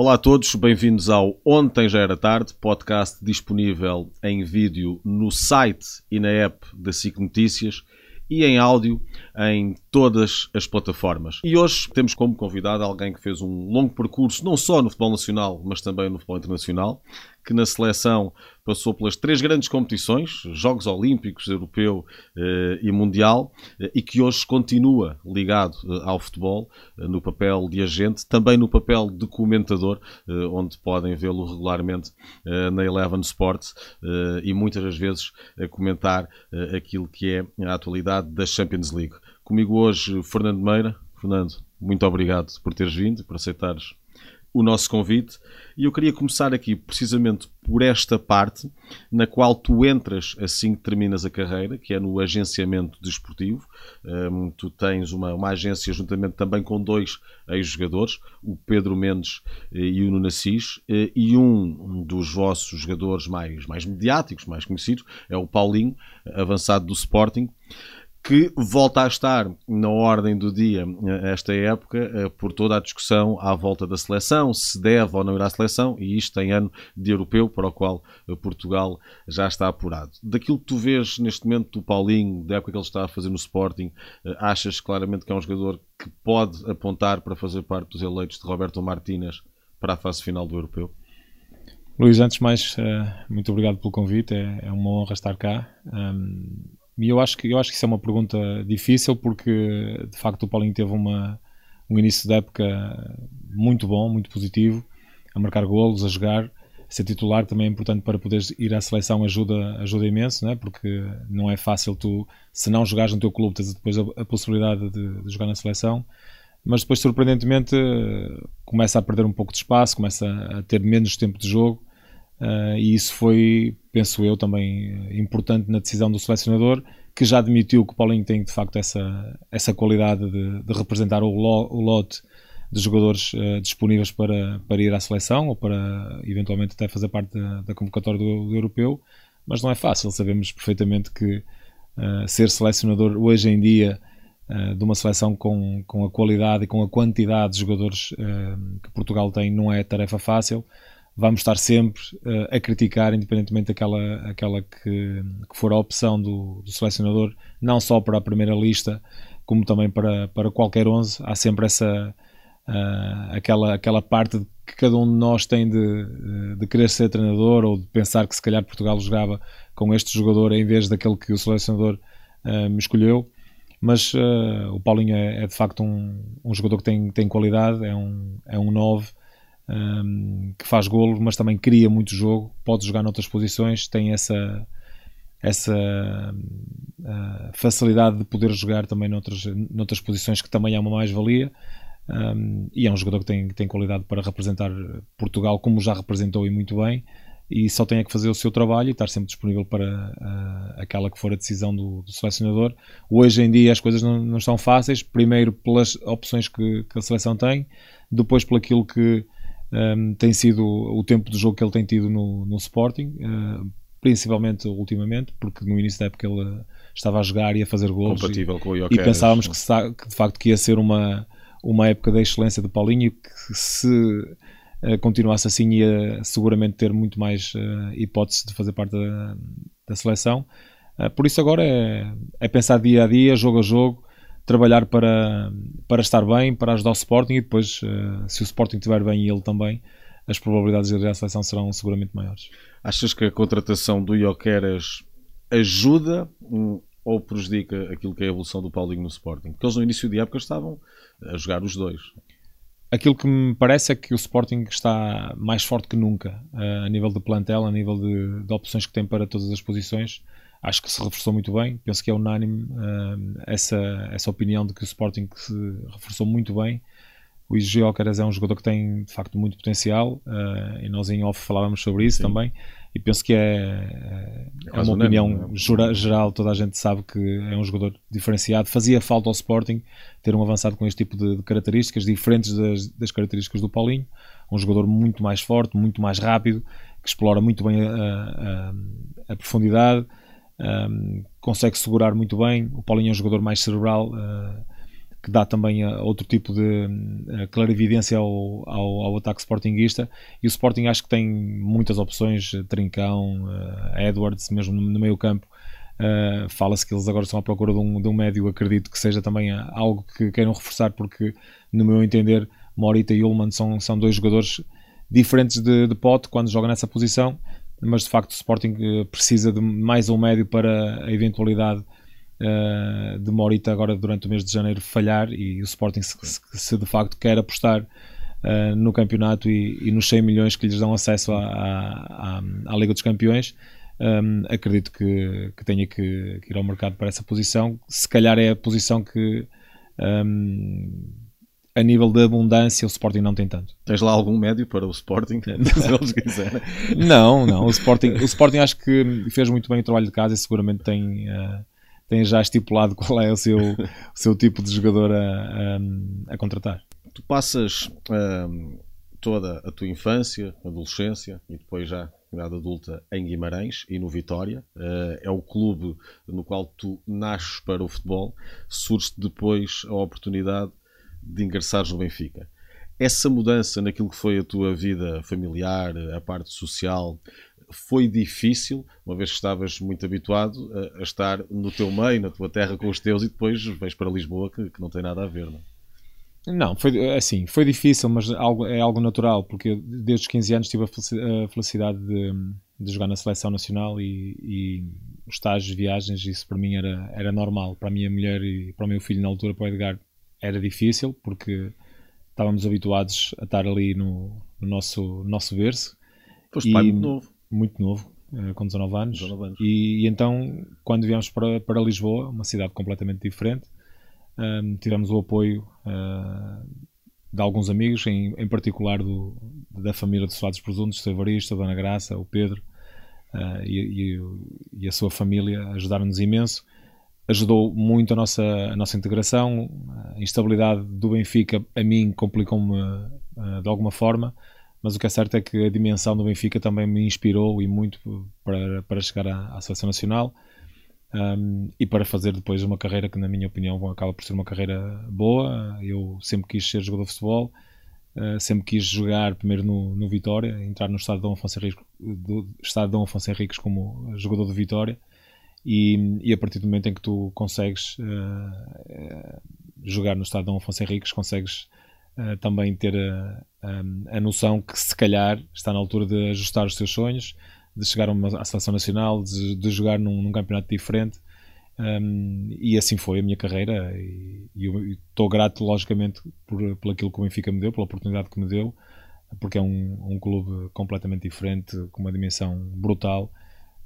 Olá a todos, bem-vindos ao Ontem Já Era Tarde, podcast disponível em vídeo no site e na app da SIC Notícias e em áudio em todas as plataformas. E hoje temos como convidado alguém que fez um longo percurso, não só no futebol nacional, mas também no futebol internacional, que na seleção passou pelas três grandes competições, Jogos Olímpicos, Europeu eh, e Mundial, eh, e que hoje continua ligado eh, ao futebol, eh, no papel de agente, também no papel de comentador, eh, onde podem vê-lo regularmente eh, na Eleven Sports e muitas das vezes a comentar aquilo que é a atualidade da Champions League. Comigo hoje, Fernando Meira. Fernando, muito obrigado por teres vindo, por aceitares o nosso convite. E eu queria começar aqui precisamente por esta parte, na qual tu entras assim que terminas a carreira, que é no agenciamento desportivo. Um, tu tens uma, uma, agência juntamente também com dois ex-jogadores, o Pedro Mendes eh, e o Nuno Assis, eh, e um dos vossos jogadores mais, mais mediáticos, mais conhecidos, é o Paulinho, avançado do Sporting que volta a estar na ordem do dia eh, esta época eh, por toda a discussão à volta da seleção, se deve ou não ir à seleção, e isto em ano de europeu, para o qual eh, Portugal já está apurado. Daquilo que tu vês neste momento do Paulinho, da época que ele está a fazer no Sporting, achas claramente que é um jogador que pode apontar para fazer parte dos eleitos de Roberto Martínez para a fase final do europeu? Luís, antes de mais, muito obrigado pelo convite, é, é uma honra estar cá. E eu acho que eu acho que isso é uma pergunta difícil porque de facto o Paulinho teve uma, um início de época muito bom, muito positivo, a marcar golos, a jogar, ser titular também é importante para poderes ir à seleção ajuda, ajuda imenso, né? porque não é fácil tu, se não jogares no teu clube, tens depois a, a possibilidade de, de, jogar na seleção, mas depois surpreendentemente começa a perder um pouco de espaço, começa a ter menos tempo de jogo Uh, e isso foi, penso eu, também importante na decisão do selecionador, que já admitiu que o Paulinho tem de facto essa, essa qualidade de, de representar o, lo, o, lote de jogadores uh, disponíveis para, para ir à seleção ou para eventualmente até fazer parte da, da convocatória do, do, europeu, mas não é fácil. Sabemos perfeitamente que uh, ser selecionador hoje em dia de uma seleção com, com a qualidade e com a quantidade de jogadores que Portugal tem não é tarefa fácil vamos estar sempre uh, a criticar, independentemente daquela aquela que, que for a opção do, do, selecionador, não só para a primeira lista, como também para, para qualquer 11. Há sempre essa uh, aquela, aquela parte que cada um de nós tem de, de querer ser treinador ou de pensar que se calhar Portugal jogava com este jogador em vez daquele que o selecionador uh, me escolheu. Mas o Paulinho é, é, de facto um, um jogador que tem, tem qualidade, é um, é um 9 um, que faz golo, mas também cria muito jogo, pode jogar noutras posições, tem essa, essa uh, facilidade de poder jogar também noutras, noutras posições que também é uma mais-valia. Um, e é um jogador que tem, tem qualidade para representar Portugal, como já representou e muito bem, e só tem é que fazer o seu trabalho e estar sempre disponível para uh, aquela que for a decisão do, do, selecionador. Hoje em dia as coisas não, não estão fáceis, primeiro pelas opções que, que a seleção tem, depois pelo aquilo que um, tem sido o tempo de jogo que ele tem tido no, no Sporting, uh, principalmente ultimamente, porque no início da época ele estava a jogar e a fazer gols Compatível e, com o e pensávamos que, se, que, de facto que ia ser uma, uma época da excelência de Paulinho e que se uh, continuasse assim ia seguramente ter muito mais uh, hipótese de fazer parte da, da seleção. Uh, por isso agora é, é pensar dia a dia, jogo a jogo, trabalhar para, para estar bem, para ajudar o Sporting e depois, uh, se o Sporting estiver bem e ele também, as probabilidades de ir à seleção serão seguramente maiores. Achas que a contratação do Ioqueras ajuda ou prejudica aquilo que é a evolução do Paulinho no Sporting? Porque eles no início de época estavam a jogar os dois. Aquilo que me parece é que o Sporting está mais forte que nunca uh, a nível de plantel, a nível de, de opções que tem para todas as posições acho que se reforçou muito bem. Penso que é unânime uh, essa, essa opinião de que o Sporting se reforçou muito bem. O Gyökeres é um jogador que tem de facto muito potencial uh, e nós em off falávamos sobre isso Sim. também. E penso que é, é, é uma opinião é? geral, toda a gente sabe que é um jogador diferenciado. Fazia falta ao Sporting ter um avançado com este tipo de, de características, diferentes das, das, características do Paulinho. Um jogador muito mais forte, muito mais rápido, que explora muito bem a, a, a profundidade, um, consegue segurar muito bem. O Paulinho é um jogador mais cerebral, uh, que dá também uh, outro tipo de uh, clarividência ao, ao, ao, ataque sportinguista. E o Sporting acho que tem muitas opções: Trincão, Edwards, mesmo no, no meio campo. Fala-se que eles agora estão à procura de um, de um médio, acredito que seja também algo que queiram reforçar, porque, no meu entender, Morita e Ullman são, são dois jogadores diferentes de, de pote quando jogam nessa posição, mas de facto o Sporting uh, precisa de mais um médio para a eventualidade uh, de Morita agora durante o mês de janeiro falhar e o Sporting, se, se de facto quer apostar no campeonato e, e, nos 100 milhões que lhes dão acesso à, à, à Liga dos Campeões um, acredito que, que tenha que, que, ir ao mercado para essa posição. Se calhar é a posição que um, a nível de abundância o Sporting não tem tanto. Tens lá algum médio para o Sporting, se eles quiserem? Não, não. O Sporting, o Sporting acho que fez muito bem o trabalho de casa e seguramente tem, uh, tem já estipulado qual é o seu, o seu tipo de jogador a, a, a contratar. Tu passas toda a tua infância, adolescência e depois já idade adulta em Guimarães e no Vitória. Uh, é o clube no qual tu nasces para o futebol. Surge depois a oportunidade de ingressares no Benfica. Essa mudança naquilo que foi a tua vida familiar, a parte social, foi difícil, uma vez que estavas muito habituado a, a estar no teu meio, na tua terra com os teus, e depois vais para Lisboa, que, que não tem nada a ver, não é? Não, foi assim, foi difícil, mas algo, é algo natural, porque desde os 15 anos tive a felicidade de, de jogar na seleção nacional e, e os estágios, viagens, isso para mim era, era normal. Para a minha mulher e para o meu filho na altura, para o Edgar, era difícil, porque estávamos habituados a estar ali no, no nosso, nosso berço. Foste pai muito novo. Muito novo, eh, com 19 anos. 19 anos. E, e, então, quando viemos para, para Lisboa, uma cidade completamente diferente, um, tivemos o apoio uh, de alguns amigos, em, em particular do, da família de Solados Presuntos, o Evaristo, a Dona Graça, o Pedro uh, e, e, e, a sua família ajudaram-nos imenso. Ajudou muito a nossa, a nossa integração. A instabilidade do Benfica, a mim, complicou-me uh, de alguma forma, mas o que é certo é que a dimensão do Benfica também me inspirou e muito para, para chegar à, à Seleção Nacional um, e para fazer depois uma carreira que, na minha opinião, acaba por ser uma carreira boa. Eu sempre quis ser jogador de futebol, uh, sempre quis jogar primeiro no, no Vitória, entrar no estado de Dom Afonso Henriques, do Dom Afonso Henriques como jogador de Vitória. E, e, a partir do momento em que tu consegues uh, jogar no estado de Afonso Henriques, consegues uh, também ter a, a, a, noção que se calhar está na altura de ajustar os teus sonhos, de chegar a uma, à seleção nacional, de, de jogar num, num, campeonato diferente. Um, e assim foi a minha carreira. E, e estou grato, logicamente, por, por aquilo que o Benfica me deu, pela oportunidade que me deu, porque é um, um clube completamente diferente, com uma dimensão brutal.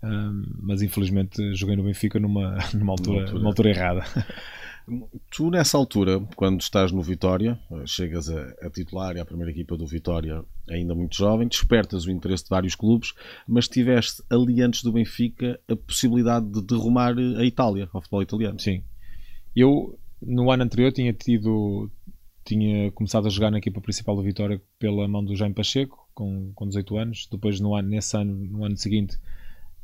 Um, mas infelizmente joguei no Benfica numa, numa, altura, altura. numa altura errada. Tu, nessa altura, quando estás no Vitória, chegas a, a titular e à primeira equipa do Vitória, ainda muito jovem, despertas o interesse de vários clubes, mas tiveste ali antes do Benfica a possibilidade de derrumar a Itália, ao futebol italiano. Sim. Eu, no ano anterior, tinha tido. Tinha começado a jogar na equipa principal do Vitória pela mão do Jaime Pacheco, com, com 18 anos. Depois, no ano, nesse ano, no ano seguinte,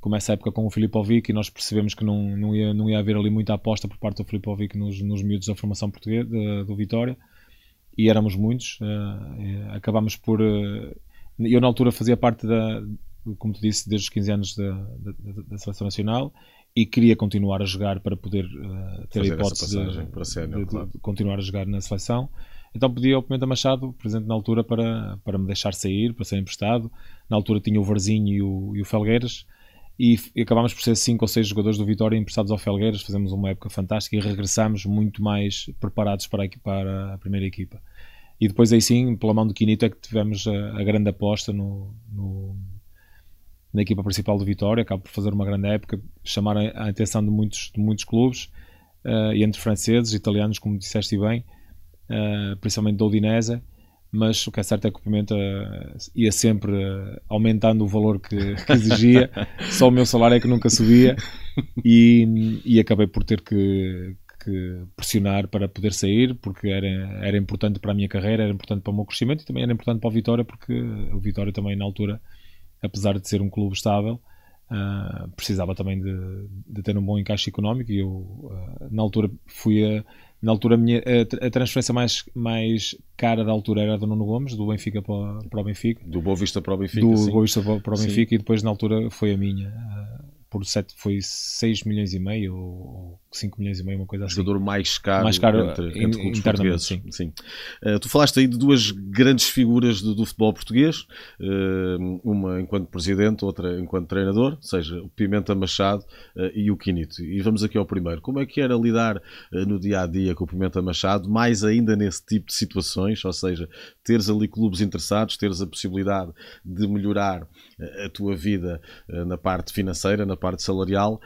começa a época com o Filipovic e nós percebemos que não, não, ia, não ia haver ali muita aposta por parte do Filipovic nos, nos miúdos da formação portuguesa do Vitória e éramos muitos uh, acabámos por uh, eu na altura fazia parte da como tu disse desde os 15 anos da, da, da seleção nacional e queria continuar a jogar para poder uh, ter Fazer a hipótese de, sénior, de, claro. de, continuar a jogar na seleção então pedi ao Pimenta Machado, presente na altura, para, para me deixar sair, para ser emprestado. Na altura tinha o Varzinho e o, e o Felgueiras, e, e acabámos por ser cinco ou seis jogadores do Vitória emprestados ao Felgueiras, fazemos uma época fantástica e regressamos muito mais preparados para para a primeira equipa. E depois aí sim, pela mão do Quinito, é que tivemos a, a grande aposta no, no, na equipa principal do Vitória, acaba por fazer uma grande época, chamar a, a atenção de muitos, de muitos clubes, uh, e entre franceses, italianos, como disseste bem, uh, principalmente do Udinese, mas o que é certo é que o Pimenta ia sempre aumentando o valor que, que exigia, só o meu salário é que nunca subia. E, e acabei por ter que, que, pressionar para poder sair, porque era, era importante para a minha carreira, era importante para o meu crescimento e também era importante para o Vitória, porque o Vitória também na altura, apesar de ser um clube estável, uh, precisava também de, de, ter um bom encaixe económico e eu uh, na altura fui a Na altura, a, minha, a, a, transferência mais, mais cara da altura era do Nuno Gomes, do Benfica para, para o Benfica. Do Boa Vista para o Benfica. Do sim. Boa Vista para, para o Benfica sim. e depois, na altura, foi a minha. Por sete, foi 6 milhões e meio ou 5 milhões e meio, uma coisa assim. O jogador mais caro, mais caro entre, entre in, internamente, sim. sim. Uh, tu falaste aí de duas grandes figuras do, do futebol português, uh, uma enquanto presidente, outra enquanto treinador, ou seja, o Pimenta Machado uh, e o Quinito. E vamos aqui ao primeiro. Como é que era lidar no dia a dia com o Pimenta Machado, mais ainda nesse tipo de situações, ou seja, teres ali clubes interessados, teres a possibilidade de melhorar a tua vida na parte financeira, na parte salarial,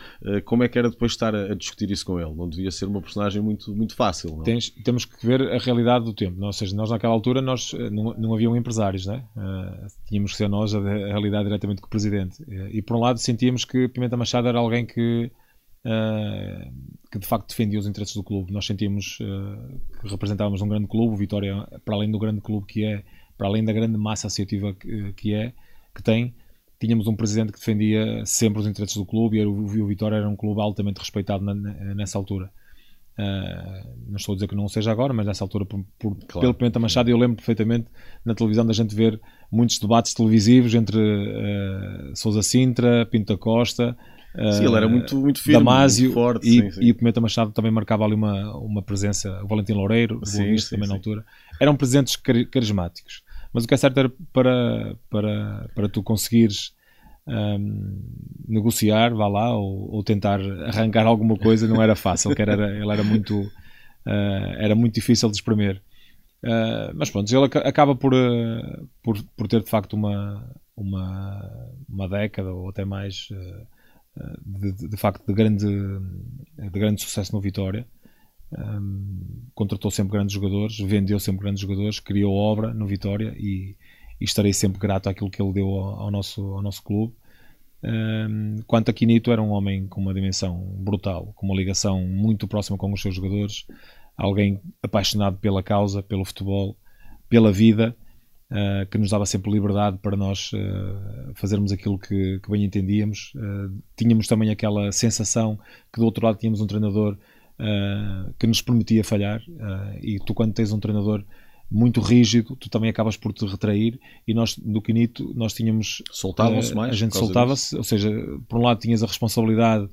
como é que era depois estar a, discutir isso com ele? Não devia ser uma personagem muito, muito fácil. Não? Tens, temos que ver a realidade do tempo. Não? Ou seja, nós naquela altura nós, eh, não, não haviam empresários, né? Uh, tínhamos que ser nós a, a realidade diretamente com o presidente. E por um lado sentíamos que Pimenta Machado era alguém que, uh, que de facto defendia os interesses do clube. Nós sentíamos uh, que representávamos um grande clube, o Vitória, para além do grande clube que é, para além da grande massa associativa que, que é, que tem, tínhamos um presidente que defendia sempre os interesses do clube e o, o Vitória era um clube altamente respeitado na, nessa altura. Uh, não estou a dizer que não seja agora, mas nessa altura, por, por, claro. pelo Pimenta Machado, eu lembro perfeitamente na televisão da gente ver muitos debates televisivos entre uh, Sousa Sintra, Pinto da Costa. Uh, sim, ele era muito, muito firme, Damásio, muito forte. E, sim, sim. e o Pimenta Machado também marcava ali uma, uma presença, o Valentim Loureiro, sim, sim, também na altura. Eram presidentes carismáticos. Mas o que é certo era para, para, para tu conseguires um, negociar, vá lá, ou, ou, tentar arrancar alguma coisa, não era fácil, que era, ele era muito, uh, era muito difícil de espremer. Uh, mas pronto, ele acaba por, uh, por, por ter de facto uma, uma, uma década ou até mais de, de, de, facto de grande, de grande sucesso no Vitória. Um, contratou sempre grandes jogadores, vendeu sempre grandes jogadores, criou obra no Vitória e, e estarei sempre grato àquilo que ele deu ao, ao nosso, ao nosso clube. Um, quanto a Quinito, era um homem com uma dimensão brutal, com uma ligação muito próxima com os seus jogadores, alguém apaixonado pela causa, pelo futebol, pela vida, uh, que nos dava sempre liberdade para nós uh, fazermos aquilo que, que bem entendíamos. Uh, tínhamos também aquela sensação que do outro lado tínhamos um treinador uh, que nos permitia falhar. Uh, e tu, quando tens um treinador muito rígido, tu também acabas por te retrair. E nós, do Quinito, nós tínhamos. Soltavam-se uh, mais. A gente soltava-se, ou seja, por um lado tinhas a responsabilidade.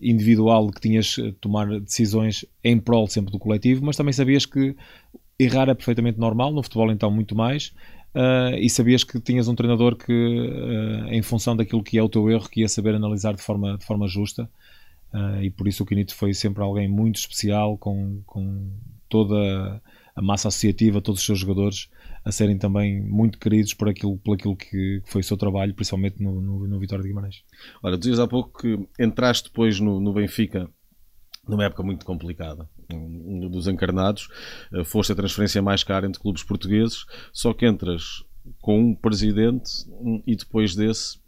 individual que tinhas de tomar decisões em prol sempre do coletivo, mas também sabias que errar é perfeitamente normal, no futebol então muito mais, Uh, e sabias que tinhas um treinador que, uh, em função daquilo que é o teu erro, que ia saber analisar de forma, de forma justa Uh, e por isso o Quinito foi sempre alguém muito especial, com, com toda a massa associativa, todos os seus jogadores a serem também muito queridos por aquilo, por aquilo que foi o seu trabalho, principalmente no, no, no Vitória de Guimarães. Ora, dizias há pouco que entraste depois no, no Benfica numa época muito complicada um dos encarnados, ah, foste a transferência mais cara entre clubes portugueses, só que entras com um presidente e depois desse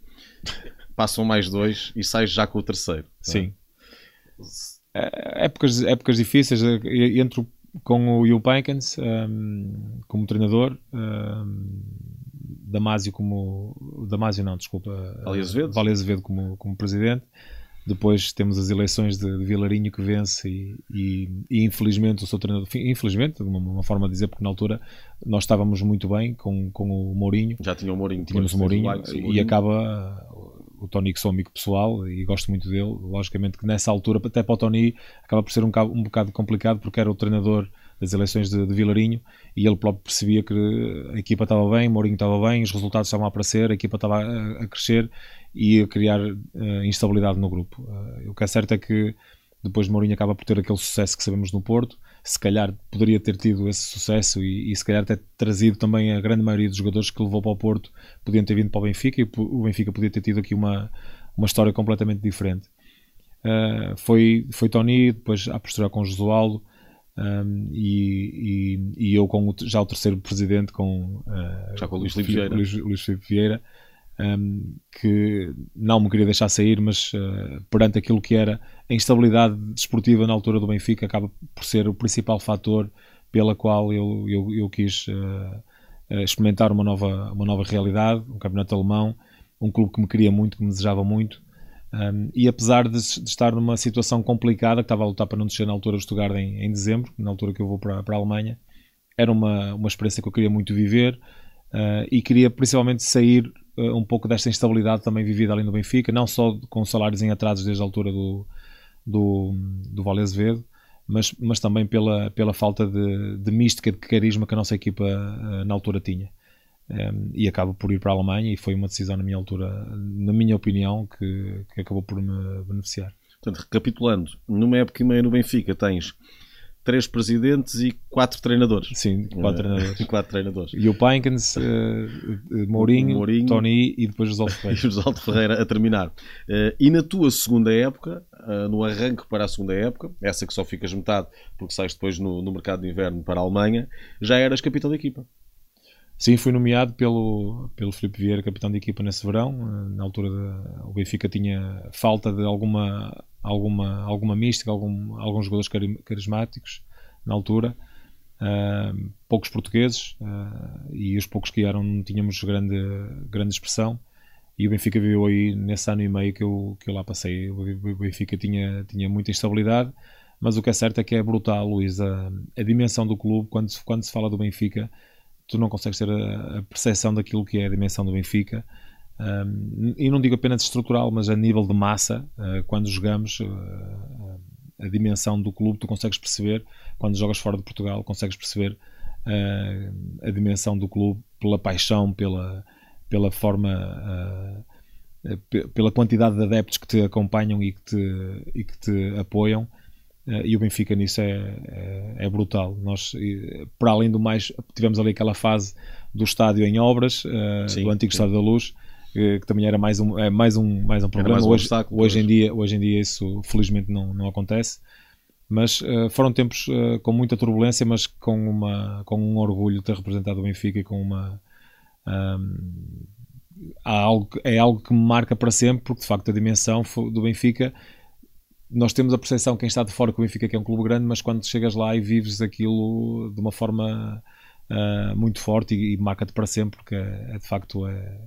passam mais dois e sais já com o terceiro. É? Sim. É, épocas, épocas difíceis. Entro com o Will Pankins um, como treinador, um, Damásio como. Damásio não, desculpa. Vale Azevedo. Vale Azevedo como, como presidente. Depois temos as eleições de, de Vilarinho que vence e, e, e, infelizmente o seu treinador, infelizmente, de uma, uma, forma de dizer, porque na altura nós estávamos muito bem com, com o Mourinho. Já tinha o Mourinho. Tínhamos o Mourinho, o Mourinho, e acaba o Tony que sou amigo pessoal e gosto muito dele. Logicamente que nessa altura, até para o Tony, acaba por ser um, um bocado complicado porque era o treinador das eleições de, de Vilarinho e ele próprio percebia que a equipa estava bem, Mourinho estava bem, os resultados estavam a aparecer, a equipa estava a, a crescer e a criar uh, instabilidade no grupo. Uh, o que é certo é que depois Mourinho acaba por ter aquele sucesso que sabemos no Porto. Se calhar poderia ter tido esse sucesso e, e, se calhar ter trazido também a grande maioria dos jogadores que levou para o Porto podiam ter vindo para o Benfica e o Benfica podia ter tido aqui uma, uma história completamente diferente. Uh, foi, foi Tony, depois a postura com o Josualdo um, e, e, e, eu com o, já o terceiro presidente com, uh, já com o Luís Filipe Vieira. Luís, Luís Filipe Vieira um, que não me queria deixar sair, mas uh, perante aquilo que era a instabilidade desportiva na altura do Benfica, acaba por ser o principal fator pela qual eu, eu, eu quis uh, experimentar uma nova, uma nova realidade, um campeonato alemão, um clube que me queria muito, que me desejava muito. Um, e apesar de, de, estar numa situação complicada, que estava a lutar para não descer na altura do Stuttgart em, em dezembro, na altura que eu vou para, para a Alemanha, era uma, uma experiência que eu queria muito viver uh, e queria principalmente sair uh, um pouco desta instabilidade também vivida ali no Benfica, não só com salários em atrasos desde a altura do, do, do Vale Azevedo, mas, mas também pela, pela falta de, de mística, de carisma que a nossa equipa uh, na altura tinha. Um, e acabo por ir para a Alemanha e foi uma decisão na minha altura, na minha opinião, que, que acabou por me beneficiar. Portanto, recapitulando, numa época e meia no Benfica tens três presidentes e quatro treinadores. Sim, quatro uh, treinadores. quatro treinadores. E o Pinkins, uh, Mourinho, Mourinho, Tony e depois José Ferreira. e José Ferreira a terminar. Uh, e na tua segunda época, no arranque para a segunda época, essa que só ficas metade porque sais depois no, no mercado de inverno para a Alemanha, já eras capitão da equipa. Sim, fui nomeado pelo, pelo Filipe Vieira, capitão de equipa nesse verão. Na altura de, o Benfica tinha falta de alguma, alguma, alguma mística, algum, alguns jogadores carismáticos na altura. Uh, poucos portugueses uh, e os poucos que eram não tínhamos grande, grande expressão. E o Benfica viveu aí nesse ano e meio que eu, que eu lá passei. O Benfica tinha, tinha muita instabilidade, mas o que é certo é que é brutal, Luís, a, a dimensão do clube. Quando, quando se fala do Benfica tu não consegues ter a, a percepção daquilo que é a dimensão do Benfica. Um, e não digo apenas estrutural, mas a nível de massa, uh, quando jogamos, uh, a dimensão do clube tu consegues perceber, quando jogas fora de Portugal, consegues perceber uh, a dimensão do clube pela paixão, pela, pela forma, pela quantidade de adeptos que te acompanham e que te, e que te apoiam. Uh, e o Benfica nisso é, é, é, brutal. Nós, para além do mais, tivemos ali aquela fase do estádio em obras, uh, sim, do antigo sim. Estádio da Luz, que, que, também era mais um, é, mais um, mais um problema. Mais um hoje, hoje, em dia, hoje em dia isso felizmente não, não acontece. Mas uh, foram tempos com muita turbulência, mas com, uma, com um orgulho de ter representado o Benfica e com uma. Um, há algo, é algo que me marca para sempre, porque de facto a dimensão do Benfica nós temos a percepção, quem está de fora, que o Benfica é um clube grande, mas quando chegas lá e vives aquilo de uma forma uh, muito forte e, e marca-te para sempre, porque é, é de facto é,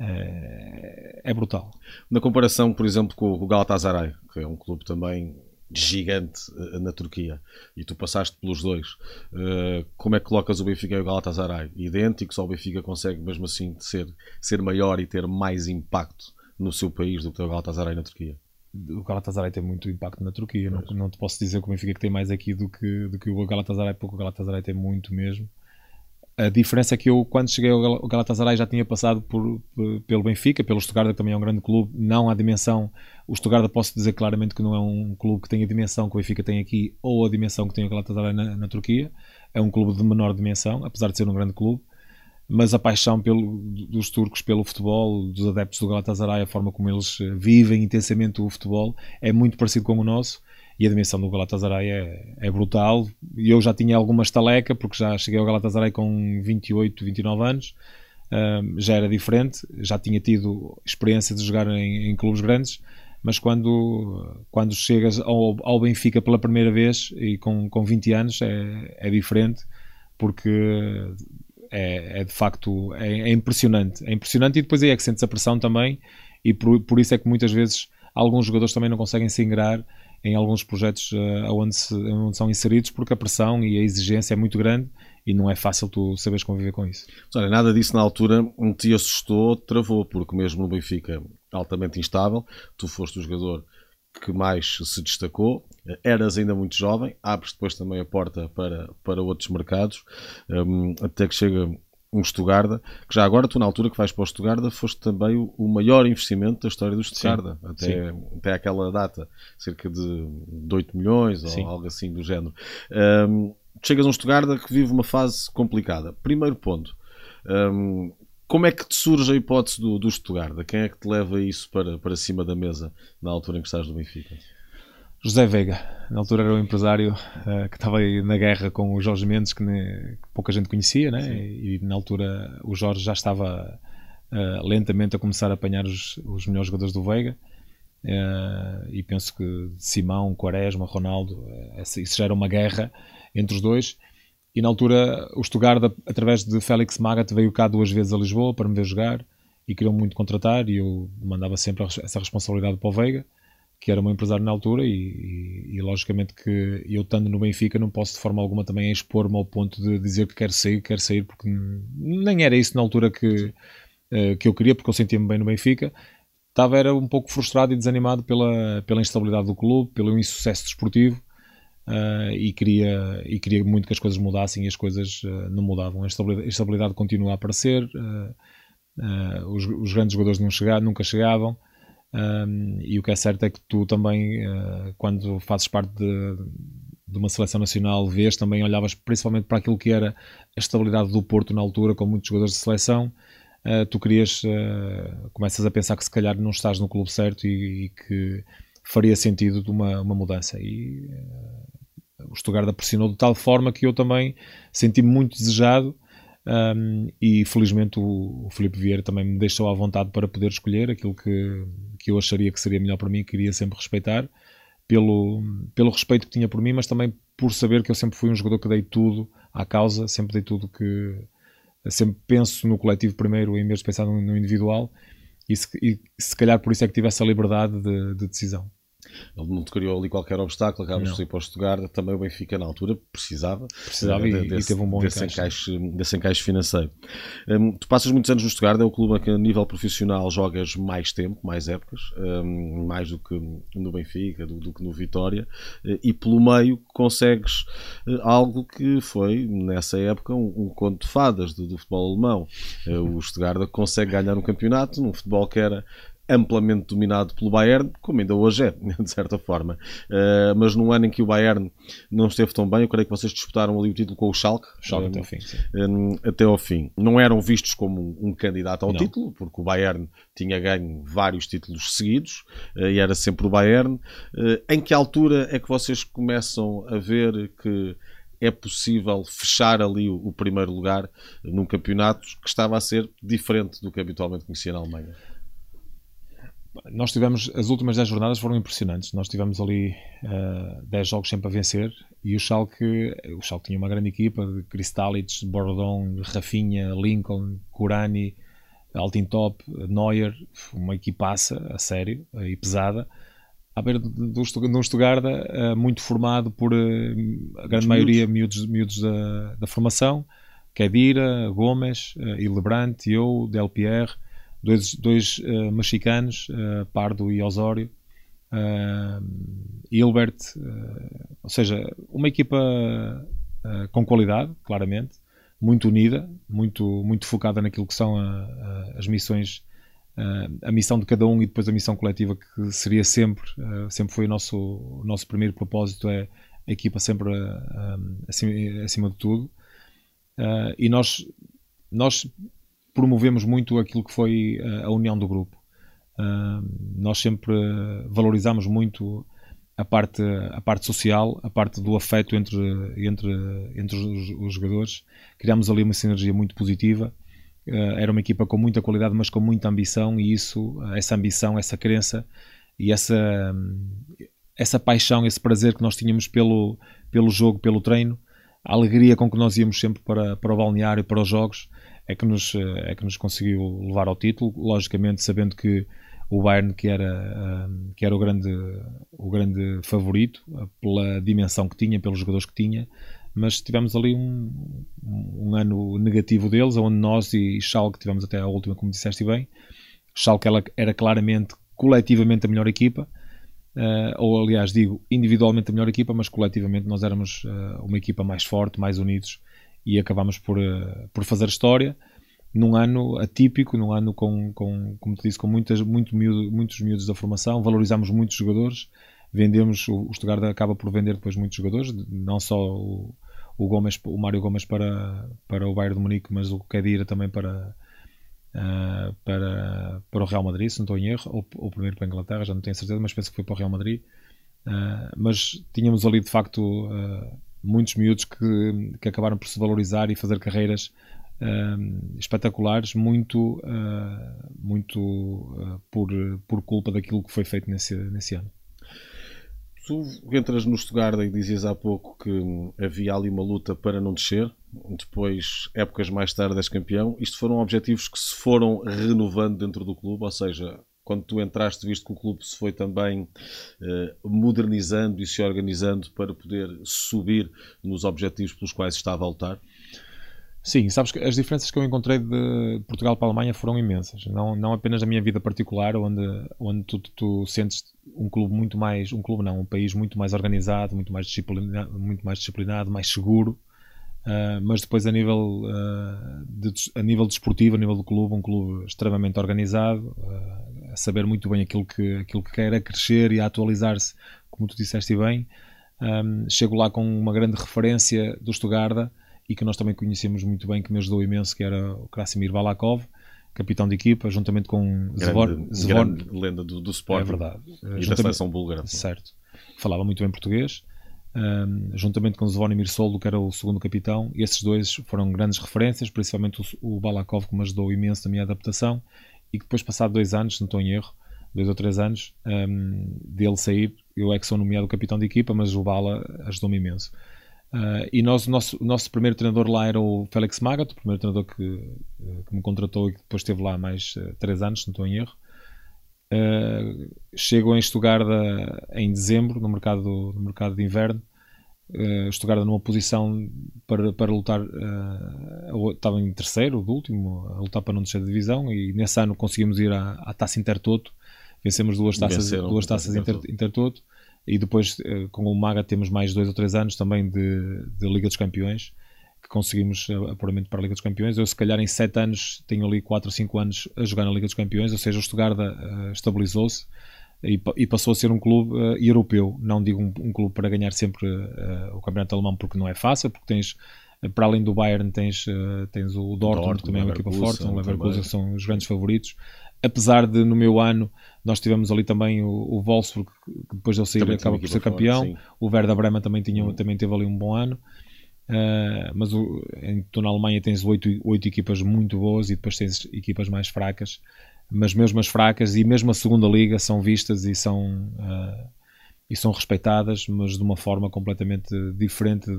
é, é, brutal. Na comparação, por exemplo, com o Galatasaray, que é um clube também gigante uh, na Turquia, e tu passaste pelos dois, uh, como é que colocas o Benfica e o Galatasaray? Idêntico, só o Benfica consegue mesmo assim ser, ser maior e ter mais impacto no seu país do que o Galatasaray na Turquia? O Galatasaray tem muito impacto na Turquia. Não, não, te posso dizer que o Benfica que tem mais aqui do que, do que o Galatasaray, porque o Galatasaray tem muito mesmo. A diferença é que eu, quando cheguei ao Galatasaray, já tinha passado por, pelo Benfica, pelo Stuttgart, que também é um grande clube, não a dimensão. O Stuttgart, posso dizer claramente que não é um clube que tem a dimensão que o Benfica tem aqui ou a dimensão que tem o Galatasaray na, na Turquia. É um clube de menor dimensão, apesar de ser um grande clube mas a paixão pelo, dos turcos pelo futebol, dos adeptos do Galatasaray, a forma como eles eh, vivem intensamente o futebol, é muito parecido com o nosso. E a dimensão do Galatasaray é, é brutal. E eu já tinha alguma estaleca, porque já cheguei ao Galatasaray com 28, 29 anos. Um, já era diferente, já tinha tido experiência de jogar em, em clubes grandes, mas quando, quando chegas ao, ao, Benfica pela primeira vez e com, com 20 anos é, é diferente, porque é, é de facto é, é, impressionante. É impressionante e depois aí é que sentes a pressão também e por, por isso é que muitas vezes alguns jogadores também não conseguem se ingrar em alguns projetos uh, onde, se, onde são inseridos porque a pressão e a exigência é muito grande e não é fácil tu saberes conviver com isso. olha, nada disso na altura te assustou, travou, porque mesmo no Benfica altamente instável, tu foste o jogador que mais se destacou. Eras ainda muito jovem, abres depois também a porta para, para outros mercados, um, até que chega um Stuttgart, que já agora tu na altura que vais para o Stuttgart foste também o, o maior investimento da história do Stuttgart, sim, até, sim. até aquela data, cerca de, de 8 milhões sim. ou algo assim do género. Um, chegas a um Stuttgart que vive uma fase complicada. Primeiro ponto, um, como é que te surge a hipótese do, do Stuttgart? Quem é que te leva isso para, para cima da mesa na altura em que estás no Benfica? José Veiga, na altura era um empresário uh, que estava aí na guerra com o Jorge Mendes, que, ne, que pouca gente conhecia, né? E, e, na altura o Jorge já estava uh, lentamente a começar a apanhar os, os melhores jogadores do Veiga. Uh, e penso que Simão, Quaresma, Ronaldo, isso já era uma guerra entre os dois. E na altura o Stuttgart, através de Félix Magath, veio cá duas vezes a Lisboa para me ver jogar e queriam muito contratar e eu mandava sempre essa responsabilidade para o Veiga, que era o meu empresário na altura e, e, e, logicamente que eu estando no Benfica não posso de forma alguma também expor-me ao ponto de dizer que quero sair, quero sair, porque nem era isso na altura que, uh, que eu queria, porque eu sentia-me bem no Benfica. Estava era um pouco frustrado e desanimado pela, pela instabilidade do clube, pelo insucesso desportivo uh, e, queria, e queria muito que as coisas mudassem e as coisas uh, não mudavam. A instabilidade, a continua a aparecer, uh, os, os, grandes jogadores não chegavam, nunca chegavam. Um, e o que é certo é que tu também, quando fazes parte de, de uma seleção nacional, vês também, olhavas principalmente para aquilo que era a estabilidade do Porto na altura, com muitos jogadores de seleção. Uh, tu querias, uh, começas a pensar que se calhar não estás no clube certo e, e que faria sentido de uma, uma mudança. E o Stuttgart pressionou de tal forma que eu também senti-me muito desejado um, e felizmente o, o Filipe Vieira também me deixou à vontade para poder escolher aquilo que, que eu acharia que seria melhor para mim, que queria sempre respeitar, pelo, pelo respeito que tinha por mim, mas também por saber que eu sempre fui um jogador que dei tudo à causa, sempre dei tudo que. Sempre penso no coletivo primeiro em vez de pensar no, no individual, e se, e se calhar por isso é que tive essa liberdade de, de decisão. Ele não te criou ali qualquer obstáculo, acabamos de ir para o Stuttgart. Também o Benfica, na altura, precisava, precisava e, desse, e teve um bom desse encaixe. encaixe, desse encaixe financeiro. Um, tu passas muitos anos no Stuttgart, é o clube que, a nível profissional, jogas mais tempo, mais épocas, um, mais do que no Benfica, do, do que no Vitória, uh, e pelo meio consegues uh, algo que foi, nessa época, um, um conto de fadas do, do futebol alemão. o Stuttgart consegue ganhar um campeonato num futebol que era amplamente dominado pelo Bayern, como ainda hoje é, de certa forma. Uh, mas num ano em que o Bayern não esteve tão bem, eu creio que vocês disputaram ali o título com o Schalke. Schalke uh, até ao fim. Uh, até ao fim. Não eram vistos como um candidato ao não. título, porque o Bayern tinha ganho vários títulos seguidos e era sempre o Bayern. em que altura é que vocês começam a ver que é possível fechar ali o, o primeiro lugar num campeonato que estava a ser diferente do que habitualmente conhecia na Alemanha? Nós tivemos, as últimas 10 jornadas foram impressionantes. Nós tivemos ali uh, eh, 10 jogos sempre a vencer e o Schalke, o Schalke tinha uma grande equipa de Kristalic, Bordon, Rafinha, Lincoln, Kurani, Altintop, Neuer, uma equipaça a sério e pesada. À beira de um Stuttgart uh, muito formado por uh, a grande maioria miúdos, miúdos da, da formação, Kedira, Gomes, uh, Hildebrand, eu, Del Pierre, dois, dois uh, mexicanos, uh, Pardo e Osório, uh, Hilbert, ou seja, uma equipa com qualidade, claramente, muito unida, muito, muito focada naquilo que são a, a, as missões, a missão de cada um e depois a missão coletiva que seria sempre, sempre foi o nosso, o nosso primeiro propósito, é a equipa sempre acima, acima de tudo. e nós, nós promovemos muito aquilo que foi eh, a união do grupo. Nós sempre valorizamos muito a parte, a parte social, a parte do afeto entre, entre, entre os, jogadores. Criámos ali uma sinergia muito positiva. Uh, era uma equipa com muita qualidade, mas com muita ambição, e isso, essa ambição, essa crença e essa, essa paixão, esse prazer que nós tínhamos pelo, pelo jogo, pelo treino, a alegria com que nós íamos sempre para, para o balneário, para os jogos, é que nos, é que nos conseguiu levar ao título, logicamente sabendo que o Bayern que era, que era o, grande, o grande favorito pela dimensão que tinha, pelos jogadores que tinha, mas tivemos ali um, um ano negativo deles, onde nós e Schalke tivemos até a última, como disseste bem. Schalke ela era claramente, coletivamente a melhor equipa, uh, ou aliás digo, individualmente a melhor equipa, mas coletivamente nós éramos uma equipa mais forte, mais unidos, e acabámos por, uh, por fazer história num ano atípico, num ano com, com como te disse, com muitas, muito miúdo, muitos miúdos da formação, valorizámos muitos jogadores, vendemos, o, Stuttgart acaba por vender depois muitos jogadores, não só o, o Gomes, o Mário Gomes para, para o Bayern de Munique, mas o Kedira também para, uh, para, para o Real Madrid, se não estou em erro, ou, ou primeiro para a Inglaterra, já não tenho certeza, mas penso que foi para o Real Madrid. Uh, mas tínhamos ali de facto uh, muitos miúdos que, que acabaram por se valorizar e fazer carreiras uh, espetaculares, muito, uh, muito uh, por, por culpa daquilo que foi feito nesse, nesse ano. tu entras no Stuttgart e dizias há pouco que havia ali uma luta para não descer, depois, épocas mais tarde, és campeão. Isto foram objetivos que se foram renovando dentro do clube, ou seja, quando tu entraste, visto que o clube se foi também eh, modernizando e se organizando para poder subir nos objetivos pelos quais estava a lutar? Sim, sabes que as diferenças que eu encontrei de Portugal para a Alemanha foram imensas. Não, não apenas na minha vida particular, onde, onde tu, tu, sentes um clube muito mais, um clube não, um país muito mais organizado, muito mais disciplinado, muito mais, disciplinado, mais seguro, uh, mas depois a nível, uh, de, a nível desportivo, a nível do clube, um clube extremamente organizado, uh, a saber muito bem aquilo que, aquilo que quer, a crescer e a atualizar-se, como tu disseste bem. Um, chego lá com uma grande referência do Stuttgart, e que nós também conhecemos muito bem, que me ajudou imenso, que era o Krasimir Balakov, capitão de equipa, juntamente com Zvon... Zvon... lenda do, do Sport. É verdade. E da seleção búlgara. Certo. Falava muito bem português. Um, juntamente com Zvonimir Soldo, que era o segundo capitão, esses dois foram grandes referências, principalmente o, o Balakov, que me ajudou imenso na minha adaptação, e que depois, passado dois anos, não estou em erro, dois ou três anos, um, dele sair, eu é que sou nomeado capitão de equipa, mas o Bala ajudou-me imenso. Uh, e nós, o nosso, o nosso primeiro treinador lá era o Félix Magato, o primeiro treinador que, que me contratou e que depois esteve lá mais uh, três anos, se não estou em erro. Uh, chego em Stuttgart em dezembro, no mercado, no mercado de inverno. Uh, Stuttgart numa posição para, para lutar, uh, estava em terceiro, do último, a lutar para não descer de divisão. E nesse ano conseguimos ir à, à taça Intertoto, vencemos duas taças, duas taças Intertoto. Intertoto e depois eh, com o Maga temos mais dois ou três anos também de, de Liga dos Campeões que conseguimos eh, apuramento para a Liga dos Campeões. Eu, se calhar, em sete anos, tenho ali quatro ou cinco anos a jogar na Liga dos Campeões, ou seja, o Stuttgart uh, estabilizou-se e, e, passou a ser um clube uh, europeu. Não digo um, um, clube para ganhar sempre uh, o Campeonato Alemão, porque não é fácil, porque tens, para além do Bayern, tens, tens o Dortmund, Dortmund também é uma equipa forte, o Leverkusen são os grandes favoritos apesar de no meu ano nós tivemos ali também o, o Wolfsburg, que depois de eu sair acaba por ser campeão, forte, o Werder Bremen também, tinha, uhum. também teve ali um bom ano. Uh, mas o, em, tu na Alemanha tens oito, oito equipas muito boas e depois tens equipas mais fracas, mas mesmo as fracas e mesmo a segunda liga são vistas e são, uh, e são respeitadas, mas de uma forma completamente diferente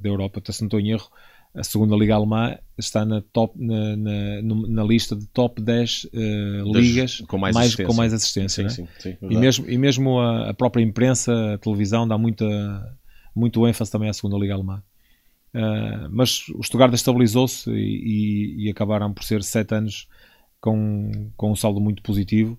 da Europa. Então, se não estou em erro, a segunda liga alemã está na, top, na, na, na lista de top 10 uh, eh, ligas com mais, mais assistência. Com mais assistência sim, né? sim, sim, e mesmo, e mesmo a, a, própria imprensa, a televisão, dá muita, muito ênfase também à segunda liga alemã. Uh, mas o Stuttgart estabilizou-se e, e, e, acabaram por ser sete anos com, com um saldo muito positivo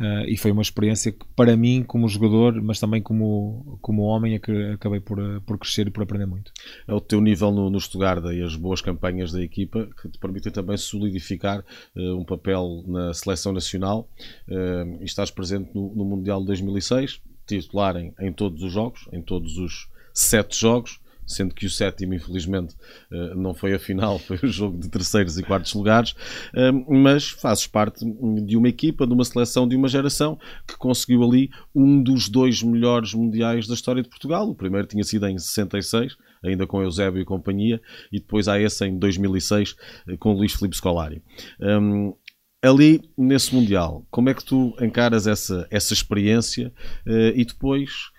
Uh, e foi uma experiência que, para mim, como jogador, mas também como, como homem, acabei por, por crescer e por aprender muito. É o teu nível no, no Stuttgart e as boas campanhas da equipa que te permitem também solidificar uh, um papel na seleção nacional. E estás presente no, no Mundial de 2006, titular em, em todos os jogos, em todos os sete jogos sendo que o sétimo, infelizmente, eh, não foi a final, foi o jogo de terceiros e quartos lugares, eh, mas fazes parte de uma equipa, de uma seleção, de uma geração que conseguiu ali um dos dois melhores mundiais da história de Portugal. O primeiro tinha sido em 66, ainda com Eusébio e companhia, e depois há esse em 2006 eh, com Luís Filipe Scolari. Um, ali nesse Mundial, como é que tu encaras essa, essa experiência uh, e depois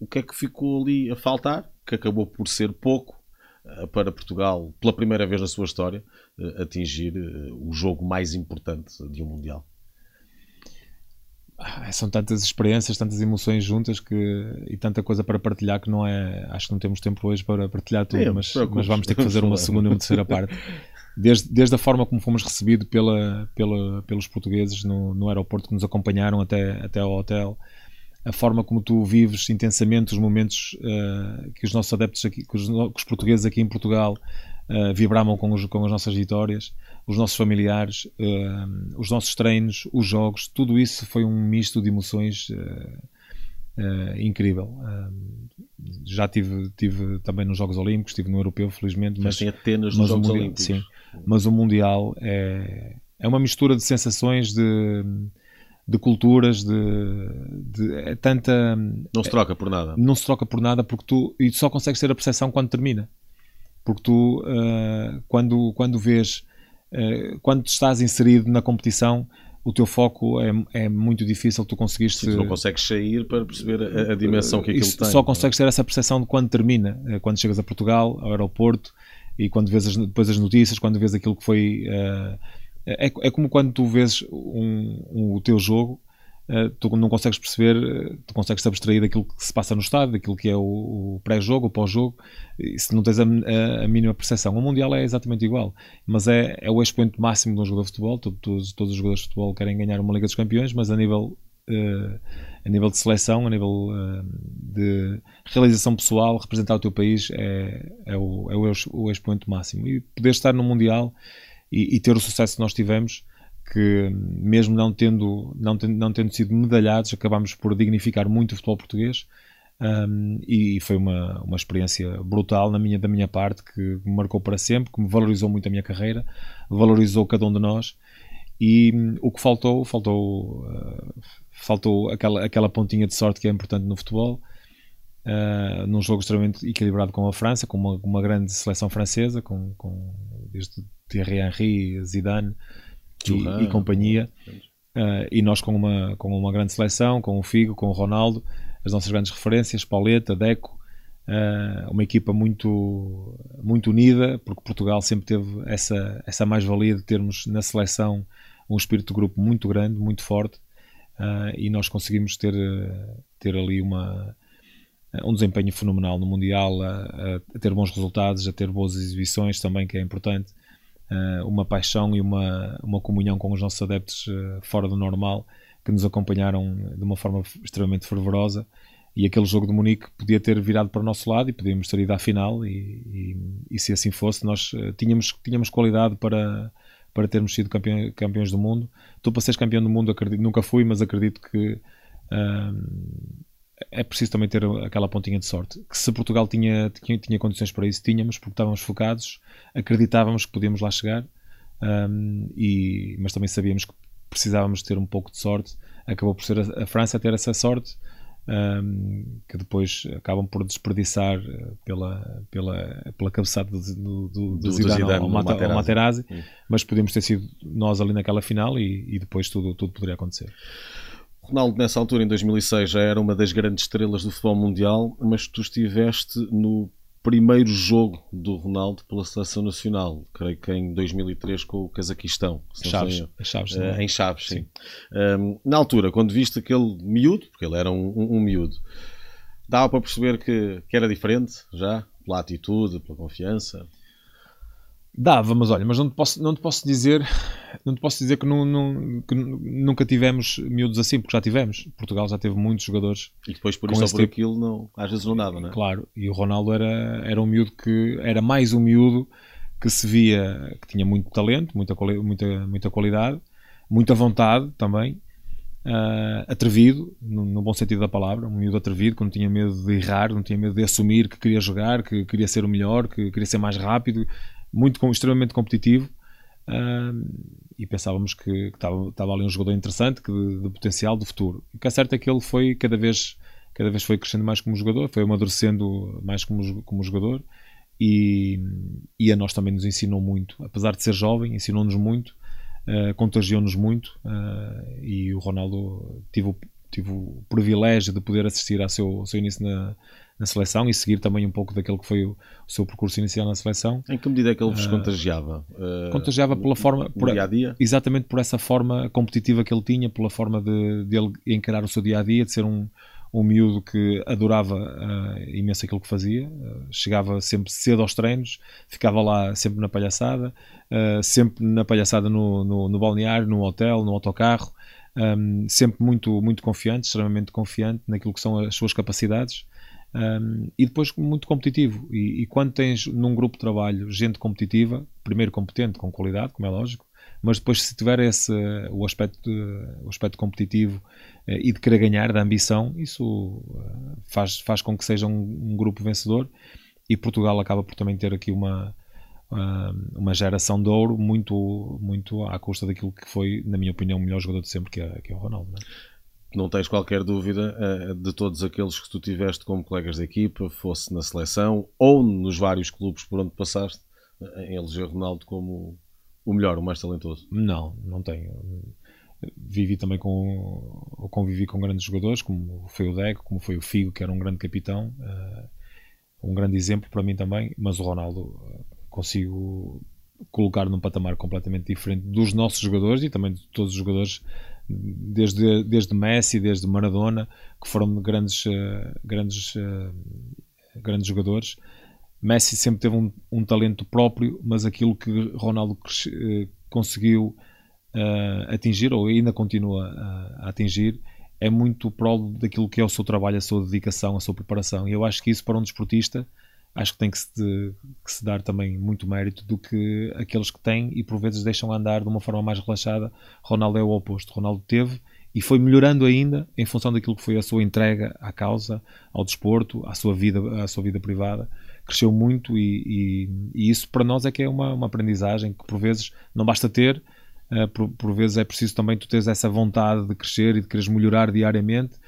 o que é que ficou ali a faltar? Que acabou por ser pouco eh, para Portugal, pela primeira vez na sua história, eh, atingir eh, o jogo mais importante de um Mundial. Ah, são tantas experiências, tantas emoções juntas que, e tanta coisa para partilhar que não é. Acho que não temos tempo hoje para partilhar tudo, é, mas, mas, vamos ter que fazer uma segunda e uma terceira parte. Desde, desde a forma como fomos recebidos pela, pela, pelos portugueses no, no aeroporto que nos acompanharam até, até ao hotel, a forma como tu vives intensamente os momentos uh, que os nossos adeptos aqui, que os, que os portugueses aqui em Portugal uh, vibravam com, os, com as nossas vitórias, os nossos familiares, uh, os nossos treinos, os jogos, tudo isso foi um misto de emoções incrível. já tive, tive também nos Jogos Olímpicos, estive no Europeu, felizmente, mas, mas, Atenas nos Jogos Olímpicos. Sim, mas o Mundial é, é uma mistura de sensações de de culturas, de, de é tanta. Não se troca por nada. Não se troca por nada porque tu. E só consegues ter a percepção quando termina. Porque tu, uh, quando, quando vês. Uh, quando estás inserido na competição, o teu foco é, é muito difícil tu conseguires... Sim, tu não consegues sair para perceber a, a dimensão que aquilo tem. Só consegues ter essa percepção de quando termina, eh, quando chegas a Portugal, ao aeroporto, e quando vês as, depois as notícias, quando vês aquilo que foi... Uh, é, é como quando tu vês um, um, o teu jogo eh, tu não consegues perceber, eh, tu consegues te abstrair daquilo que se passa no estádio, daquilo que é o, o pré-jogo, o pós-jogo, se não tens a, a, a, mínima percepção. O Mundial é exatamente igual, mas é, é o expoente máximo de um jogador de futebol. Todos, todos os jogadores de futebol querem ganhar uma Liga dos Campeões, mas a nível, uh, a nível de seleção, a nível uh, de realização pessoal, representar o teu país é, é, o, é o expoente máximo. E poder estar no Mundial e, e ter o sucesso que nós tivemos que mesmo não tendo, não tendo, não tendo sido medalhados, acabámos por dignificar muito o futebol português um, e foi uma, uma experiência brutal na minha, da minha parte, que me marcou para sempre, que me valorizou muito a minha carreira, valorizou cada um de nós e um, o que faltou, faltou, uh, faltou aquela, aquela pontinha de sorte que é importante no futebol. Uh, num jogo extremamente equilibrado com a França, com uma, uma grande seleção francesa, com, com desde Thierry Henry, Zidane, e, e, companhia. Uh, e nós com uma, com uma grande seleção, com o Figo, com o Ronaldo, as nossas grandes referências, Pauleta, Deco, uh, uma equipa muito, muito unida, porque Portugal sempre teve essa, essa mais-valia de termos na seleção um espírito de grupo muito grande, muito forte, uh, e nós conseguimos ter, ter ali uma, um desempenho fenomenal no Mundial, a, a, ter bons resultados, a ter boas exibições também, que é importante uma paixão e uma, uma comunhão com os nossos adeptos uh, fora do normal que nos acompanharam de uma forma extremamente fervorosa. E aquele jogo de Munique podia ter virado para o nosso lado e podíamos ter ido à final e, e, e se assim fosse nós uh, tínhamos, tínhamos qualidade para, para termos sido campeão, campeões do mundo. Tu para seres campeão do mundo acredito, nunca fui mas acredito que uh, é preciso também ter aquela pontinha de sorte. Que se Portugal tinha, tinha, tinha condições para isso, tínhamos, porque estávamos focados, acreditávamos que podíamos lá chegar, um, e, mas também sabíamos que precisávamos ter um pouco de sorte. Acabou por ser a, a França a ter essa sorte, um, que depois acabam por desperdiçar eh, pela, pela, pela cabeçada do, do, do, do Zidane, Zidane ao, ao, Materazzi, ao Materazzi mas podíamos ter sido nós ali naquela final e, e depois tudo, tudo poderia acontecer. Ronaldo, nessa altura, em 2006, já era uma das grandes estrelas do futebol mundial, mas tu estiveste no primeiro jogo do Ronaldo pela seleção nacional, creio que em 2003 com o Cazaquistão. Chaves, Chaves uh, em Chaves, sim. sim. Um, na altura, quando viste aquele miúdo, porque ele era um, um, um miúdo, dava para perceber que, que era diferente já, pela atitude, pela confiança? Dava, mas olha, mas não te posso, não te posso dizer não te posso dizer que, não, não, que nunca tivemos miúdos assim, porque já tivemos. Portugal já teve muitos jogadores. E depois por isso ou por tipo. aquilo, não, às vezes não dava, não é? Claro, e o Ronaldo era, era um miúdo que era mais um miúdo que se via que tinha muito talento, muita, muita, muita qualidade, muita vontade também. Uh, atrevido, no, no, bom sentido da palavra, um miúdo atrevido, que não tinha medo de errar, não tinha medo de assumir que queria jogar, que queria ser o melhor, que queria ser mais rápido, muito extremamente competitivo. Uh, e pensávamos que estava, ali um jogador interessante, que de, de, potencial, de futuro. O que é certo é que ele foi cada vez, cada vez foi crescendo mais como jogador, foi amadurecendo mais como, como jogador e, e a nós também nos ensinou muito. Apesar de ser jovem, ensinou-nos muito, uh, contagiou-nos muito uh, e o Ronaldo tive tive o privilégio de poder assistir ao seu, ao seu início na, na seleção e seguir também um pouco daquele que foi o, o seu percurso inicial na seleção. Em que medida é que ele vos uh, contagiava? Uh, contagiava pela forma. Por, dia a dia? Exatamente por essa forma competitiva que ele tinha, pela forma de, de ele encarar o seu dia a dia, de ser um, um miúdo que adorava uh, imenso aquilo que fazia, uh, chegava sempre cedo aos treinos, ficava lá sempre na palhaçada, uh, sempre na palhaçada no, no, no, balneário, no hotel, no autocarro, um, sempre muito, muito confiante, extremamente confiante naquilo que são as suas capacidades um, e depois muito competitivo. E, e, quando tens num grupo de trabalho gente competitiva, primeiro competente, com qualidade, como é lógico, mas depois se tiver esse, o, aspecto, o aspecto competitivo uh, e de querer ganhar, da ambição, isso uh, faz, faz com que seja um, um, grupo vencedor. E Portugal acaba por também ter aqui uma, uma geração de ouro muito, muito à custa daquilo que foi, na minha opinião, o melhor jogador de sempre, que é, que é o Ronaldo. É? não tens qualquer dúvida uh, de todos aqueles que tu tiveste como colegas de equipa, fosse na seleção ou nos vários clubes por onde passaste, em eleger Ronaldo como o melhor, o mais talentoso? Não, não tenho. vivi também com, ou convivi com grandes jogadores, como foi o Deco, como foi o Figo, que era um grande capitão, uh, um grande exemplo para mim também, mas o Ronaldo consigo colocar num patamar completamente diferente dos nossos jogadores e também de todos os jogadores, desde, desde Messi, desde Maradona, que foram grandes, uh, grandes, grandes jogadores. Messi sempre teve um, um, talento próprio, mas aquilo que Ronaldo conseguiu uh, atingir, ou ainda continua a, a atingir, é muito prol daquilo que é o seu trabalho, a sua dedicação, a sua preparação. E eu acho que isso para um desportista acho que tem que se, de, que se, dar também muito mérito do que aqueles que têm e por vezes deixam andar de uma forma mais relaxada. Ronaldo é o oposto. Ronaldo teve e foi melhorando ainda em função daquilo que foi a sua entrega à causa, ao desporto, à sua vida, à sua vida privada. Cresceu muito e, e, e isso para nós é que é uma, uma aprendizagem que por vezes não basta ter, Uh, por, por, vezes é preciso também tu teres essa vontade de crescer e de quereres melhorar diariamente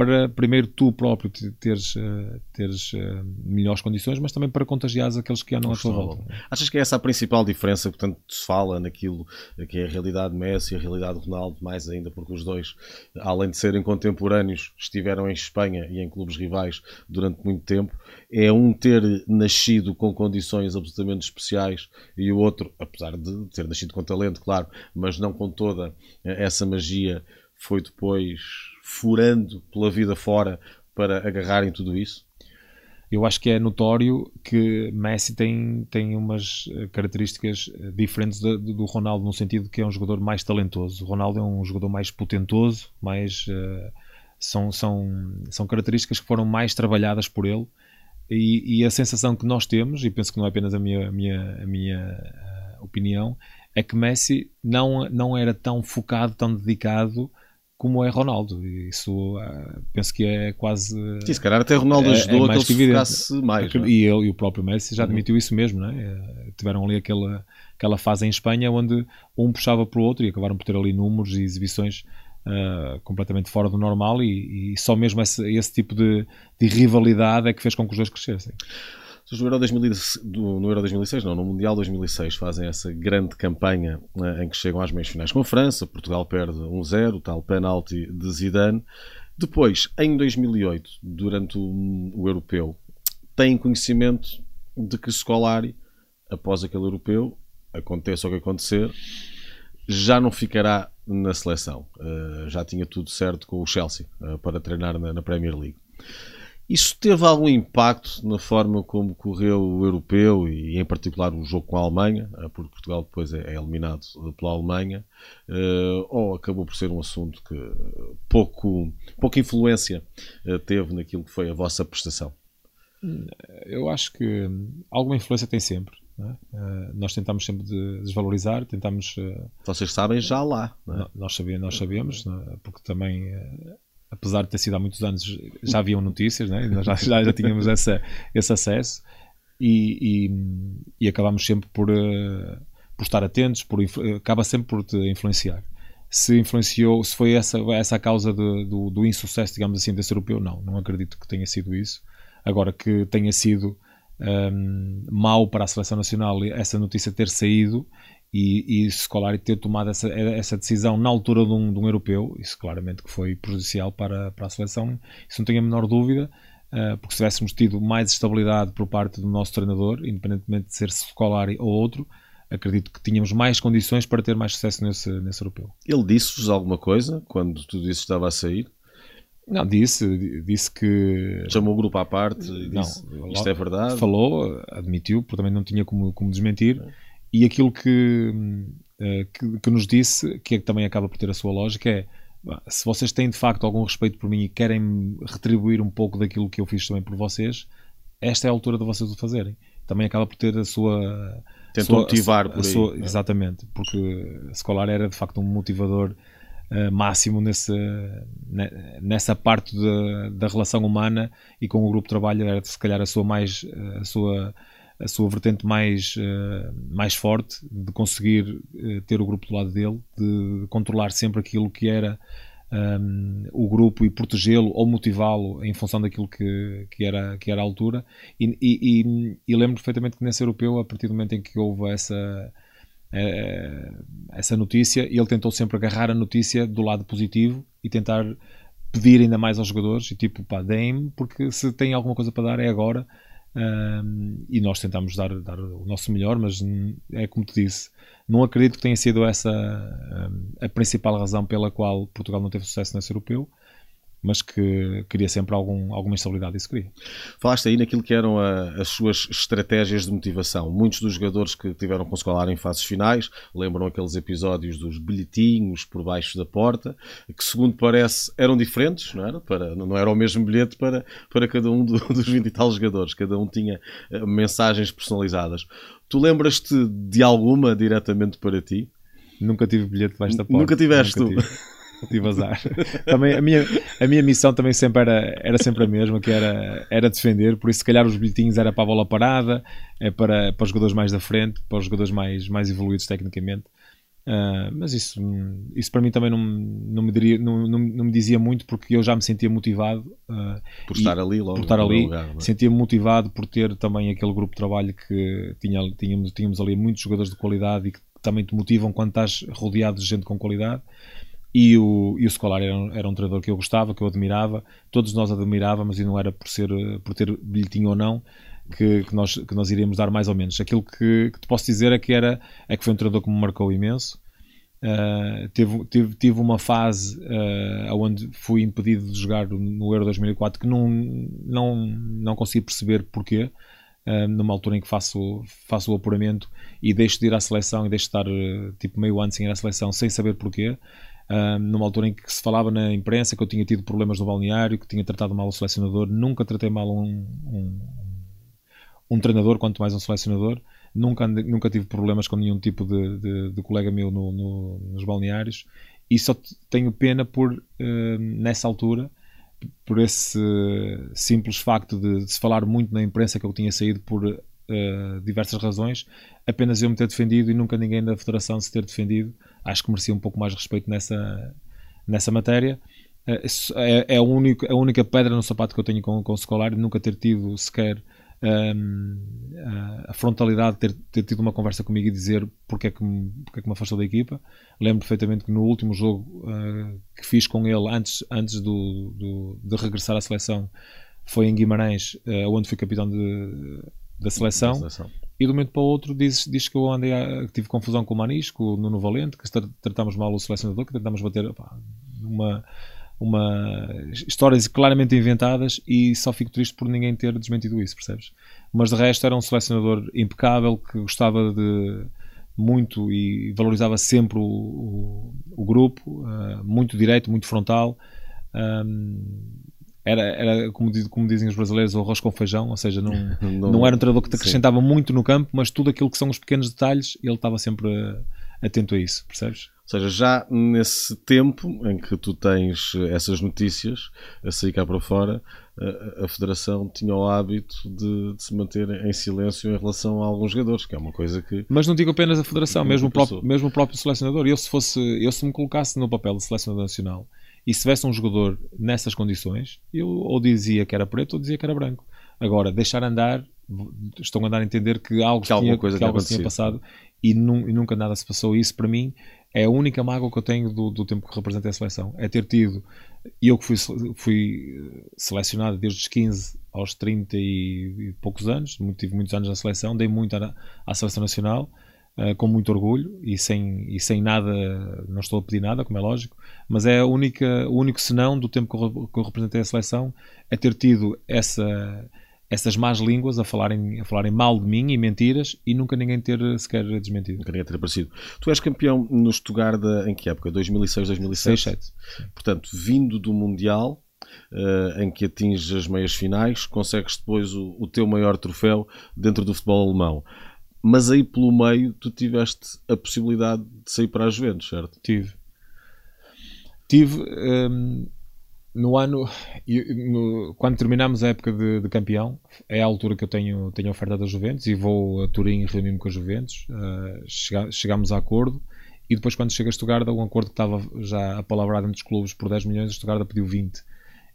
para primeiro tu próprio teres, uh, teres uh, melhores condições, mas também para contagiares aqueles que andam à tua volta. Achas que é essa a principal diferença, portanto, se fala naquilo que é a realidade Messi e a realidade Ronaldo, mais ainda porque os dois, além de serem contemporâneos, estiveram em Espanha e em clubes rivais durante muito tempo, é um ter nascido com condições absolutamente especiais e o outro, apesar de ter nascido com talento, claro, mas não com toda essa magia, foi depois furando pela vida fora para agarrarem tudo isso? Eu acho que é notório que Messi tem, tem umas eh, características eh, diferentes do, do Ronaldo, no sentido que é um jogador mais talentoso. O Ronaldo é um jogador mais potentoso, mais, uh, são, são, são características que foram mais trabalhadas por ele. E, e, a sensação que nós temos, e penso que não é apenas a minha, a minha, a minha uh, opinião, é que Messi não, não era tão focado, tão dedicado como é Ronaldo. Isso uh, penso que é quase. Sim, se calhar até Ronaldo é, ajudou é a que ele focasse mais. É? E ele e o próprio Messi já uhum. admitiu uhum. isso mesmo, né? Tiveram ali aquela, aquela fase em Espanha onde um puxava para o outro e acabaram por ter ali números e exibições uh, completamente fora do normal e, e só mesmo esse, esse tipo de, de, rivalidade é que fez com que os dois crescessem no Euro, 2000, no Euro 2006, não, no Mundial 2006, fazem essa grande campanha né, em que chegam às meias finais com a França. Portugal perde 1-0, tal penalti de Zidane. Depois, em 2008, durante o, o Europeu, têm conhecimento de que Scolari, após aquele Europeu, aconteça o que acontecer, já não ficará na seleção. Uh, já tinha tudo certo com o Chelsea uh, para treinar na, na Premier League. Isso teve algum impacto na forma como correu o europeu e, em particular, o jogo com a Alemanha, eh, porque Portugal depois é, é eliminado pela Alemanha, uh, ou acabou por ser um assunto que pouco, pouca influência uh, teve naquilo que foi a vossa prestação? Eu acho que alguma influência tem sempre. É? Nós tentamos sempre de desvalorizar, tentamos. Vocês sabem já lá. É? Nós sabíamos, nós sabíamos é? porque também apesar de ter sido há muitos anos, já haviam notícias, né? já, já, já tínhamos essa, esse acesso e, e, e acabamos sempre por, uh, por estar atentos, por, acaba sempre por te influenciar. Se influenciou, se foi essa, essa a causa de, do, do insucesso, digamos assim, desse europeu, não, não acredito que tenha sido isso. Agora que tenha sido um, ehm, mau para a seleção nacional essa notícia ter saído e, e Scolari ter tomado essa, essa decisão na altura de um, de um, europeu, isso claramente que foi prejudicial para, para a seleção, isso não tenho a menor dúvida, uh, porque se tivéssemos tido mais estabilidade por parte do nosso treinador, independentemente de ser Scolari ou outro, acredito que tínhamos mais condições para ter mais sucesso nesse, nesse europeu. Ele disse-vos alguma coisa quando tudo isso estava a sair? Não, disse, disse que. Chamou o grupo à parte e disse: não, Isto é verdade. Falou, admitiu, porque também não tinha como, como desmentir. É e aquilo que, eh, que, que, nos disse, que é também acaba por ter a sua lógica, é se vocês têm de facto algum respeito por mim e querem retribuir um pouco daquilo que eu fiz também por vocês, esta é a altura de vocês o fazerem. Também acaba por ter a sua. Tentam motivar por aí. Sua, é? Exatamente, porque Scolar era de facto um motivador uh, máximo nesse, nessa parte de, da relação humana e com o grupo de trabalho era se calhar a sua mais. A sua a sua vertente mais, uh, mais forte, de conseguir uh, ter o grupo do lado dele, de controlar sempre aquilo que era um, ehm, o grupo e protegê-lo ou motivá-lo em função daquilo que, que, era, que era a altura. E, e, e, lembro perfeitamente que nesse europeu, a partir do momento em que houve essa, uh, essa notícia ele tentou sempre agarrar a notícia do lado positivo e tentar pedir ainda mais aos jogadores e tipo, pá, deem-me, porque se tem alguma coisa para dar é agora. Um, e nós tentamos dar, dar, o nosso melhor, mas é como te disse, não acredito que tenha sido essa um, a principal razão pela qual Portugal não teve sucesso nesse europeu mas que queria sempre algum, alguma estabilidade, isso queria. Falaste aí naquilo que eram a, as suas estratégias de motivação. Muitos dos jogadores que tiveram com escolar em fases finais lembram aqueles episódios dos bilhetinhos por baixo da porta, que segundo parece eram diferentes, não era? Para, não era o mesmo bilhete para, para cada um do, dos 20 e tal jogadores, cada um tinha uh, mensagens personalizadas. Tu lembras-te de alguma diretamente para ti? Nunca tive bilhete debaixo da porta. Nunca tiveste Nunca tu? tive azar. também, a, minha, a minha missão também sempre era, era sempre a mesma, que era, era defender, por isso se calhar os bilhetinhos era para a bola parada, é para, para os jogadores mais da frente, para os jogadores mais, mais evoluídos tecnicamente. Uh, mas isso, isso para mim também não, não, me diria, não, não, não, me dizia muito porque eu já me sentia motivado uh, por estar ali logo por estar ali é? sentia-me motivado por ter também aquele grupo de trabalho que tinha, tínhamos, tínhamos ali muitos jogadores de qualidade e que também te motivam quando estás rodeado de gente com qualidade e o, e o Scolari era, um, era um treinador que eu gostava, que eu admirava, todos nós admirávamos e não era por, ser, por ter bilhetinho ou não que, que, nós, que nós iríamos dar mais ou menos. Aquilo que, que te posso dizer é que, era, é que foi um treinador que me marcou imenso. Uh, teve, tive, tive uma fase uh, onde fui impedido de jogar no Euro 2004 que não, não, não consegui perceber porquê. Numa altura em que faço, faço o apuramento e deixo de ir à seleção e deixo de estar tipo meio ano sem ir à seleção sem saber porquê numa altura em que se falava na imprensa que eu tinha tido problemas no balneário, que tinha tratado mal o selecionador. Nunca tratei mal um, um, um treinador, quanto mais um selecionador. Nunca, nunca tive problemas com nenhum tipo de, de, de colega meu no, no, nos balneários. E só tenho pena por, nessa altura, por esse simples facto de, de, se falar muito na imprensa que eu tinha saído por uh, diversas razões, apenas eu me ter defendido e nunca ninguém da federação se ter defendido acho que merecia um pouco mais respeito nessa, nessa matéria. Eh, é, é, a, única, a única pedra no sapato que eu tenho com, com o Scolari, nunca ter tido sequer um, a frontalidade de ter, ter, tido uma conversa comigo e dizer porque é que me, porque é que me afastou da equipa. Lembro perfeitamente que no último jogo uh, que fiz com ele antes, antes do, do, de regressar à seleção foi em Guimarães, uh, onde fui capitão de, da seleção. Da seleção e de um momento para o outro diz, diz que eu andei a, que tive confusão com o Manis, com o Nuno Valente, que tratámos mal o selecionador, que tentámos bater uma, uma histórias claramente inventadas e só fico triste por ninguém ter desmentido isso, percebes? Mas de resto era um selecionador impecável que gostava de muito e valorizava sempre o, o, o grupo, uh, muito direito, muito frontal. Um, era, era como, como, dizem os brasileiros, o arroz com feijão, ou seja, não, não, não era um treinador que te acrescentava sim. muito no campo, mas tudo aquilo que são os pequenos detalhes, ele estava sempre atento a isso, percebes? Ou seja, já nesse tempo em que tu tens essas notícias a sair cá para fora, a, a Federação tinha o hábito de, de, se manter em silêncio em relação a alguns jogadores, que é uma coisa que. Mas não digo apenas a Federação, mesmo o, próprio, mesmo o próprio selecionador. Eu, se fosse, eu, se me colocasse no papel de selecionador nacional, e se tivesse um jogador nessas condições, eu ou dizia que era preto ou dizia que era branco. Agora, deixar andar, estão a dar a entender que algo, que tinha, coisa que algo tinha passado e, e, nunca nada se passou. Isso, para mim, é a única mágoa que eu tenho do, do tempo que representei a seleção. É ter tido, eu que fui, fui selecionado desde os 15 aos 30 e, poucos anos, tive muitos anos na seleção, dei muito à, à seleção nacional uh, com muito orgulho e sem, e sem nada, não estou a pedir nada, como é lógico, mas é a única, o único senão do tempo que eu, que eu representei a seleção é ter tido essa essas más línguas a falarem, a falarem mal de mim e mentiras e nunca ninguém ter sequer desmentido. Nunca ninguém ter aparecido. Tu és campeão no Stuttgart em que época? 2006, 2007? 6, Portanto, vindo do Mundial, uh, em que atinges as meias finais, consegues depois o, o, teu maior troféu dentro do futebol alemão mas aí pelo meio tu tiveste a possibilidade de sair para a Juventus, certo? Tive. Tive um, no ano, no, quando terminamos a época de, de, campeão, é a altura que eu tenho, tenho oferta da Juventus e vou a Turim reunir-me com a Juventus. Uh, chega, chegamos a acordo e depois, quando chega a Stuttgart, um acordo que estava já apalavrado entre os clubes por 10 milhões, a Stuttgart pediu 20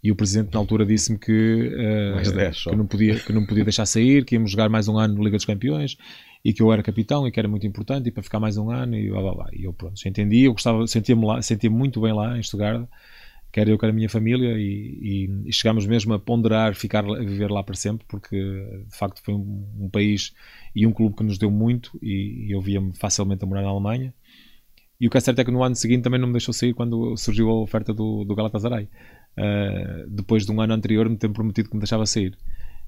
e o presidente na altura disse-me que, uh, 10, que, não podia, que não podia deixar sair, que íamos jogar mais um ano no Liga dos Campeões e que eu era capitão e que era muito importante e para ficar mais um ano e blá blá blá. E eu pronto, entendi, eu gostava, sentia-me lá, sentia muito bem lá em Stuttgart, quer eu, quer a minha família e, e, e chegámos mesmo a ponderar ficar a viver lá para sempre porque de facto foi um, um país e um clube que nos deu muito e, e eu via-me facilmente a morar na Alemanha. E o que é certo é que no ano seguinte também não me deixou sair quando surgiu a oferta do, do Galatasaray. Uh, depois de um ano anterior me ter prometido que me deixava sair.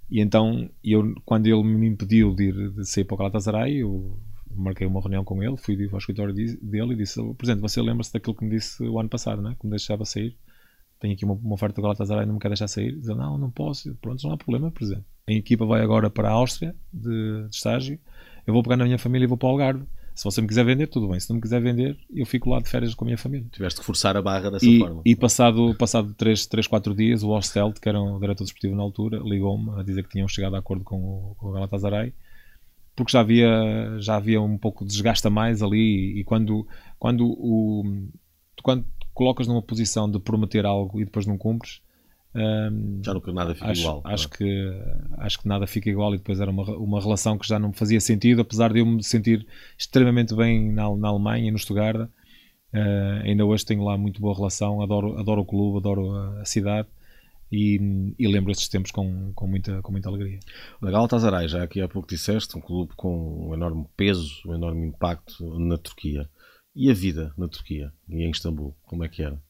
E então, eu, quando ele me impediu de, ir, de sair para o Galatasaray, eu marquei uma reunião com ele, fui ao escritório dele e disse: Presidente, você lembra-se daquilo que me disse o ano passado, né? que me deixava sair? Tenho aqui uma, uma oferta do Galatasaray não me quer deixar sair. Diz: Não, não posso. Pronto, não há problema, Presidente. A equipa vai agora para a Áustria de, de estágio. Eu vou pegar na minha família e vou para o Algarve. Se você me quiser vender, tudo bem. Se não me quiser vender, eu fico lá de férias com a minha família. Tiveste que forçar a barra dessa e, forma. E passado, passado 3, 3, 4 dias, o Ostelt, que era um diretor desportivo na altura, ligou-me a dizer que tinham chegado a acordo com o, com o Galatasaray porque já havia, já havia um pouco de desgaste a mais ali e quando, quando, o, quando colocas numa posição de prometer algo e depois não cumpres, um, já nunca nada fica acho, igual. Acho que, acho que nada fica igual e depois era uma, uma relação que já não fazia sentido, apesar de eu me sentir extremamente bem na, na Alemanha, no Stuttgart. Uh, ainda hoje tenho lá muito boa relação, adoro, adoro o clube, adoro a, a cidade e, e, lembro estes tempos com, com, muita, com muita alegria. O Galatasaray, já aqui há pouco disseste, um clube com um enorme peso, um enorme impacto na Turquia. E a vida na Turquia e em Istambul, como é que era?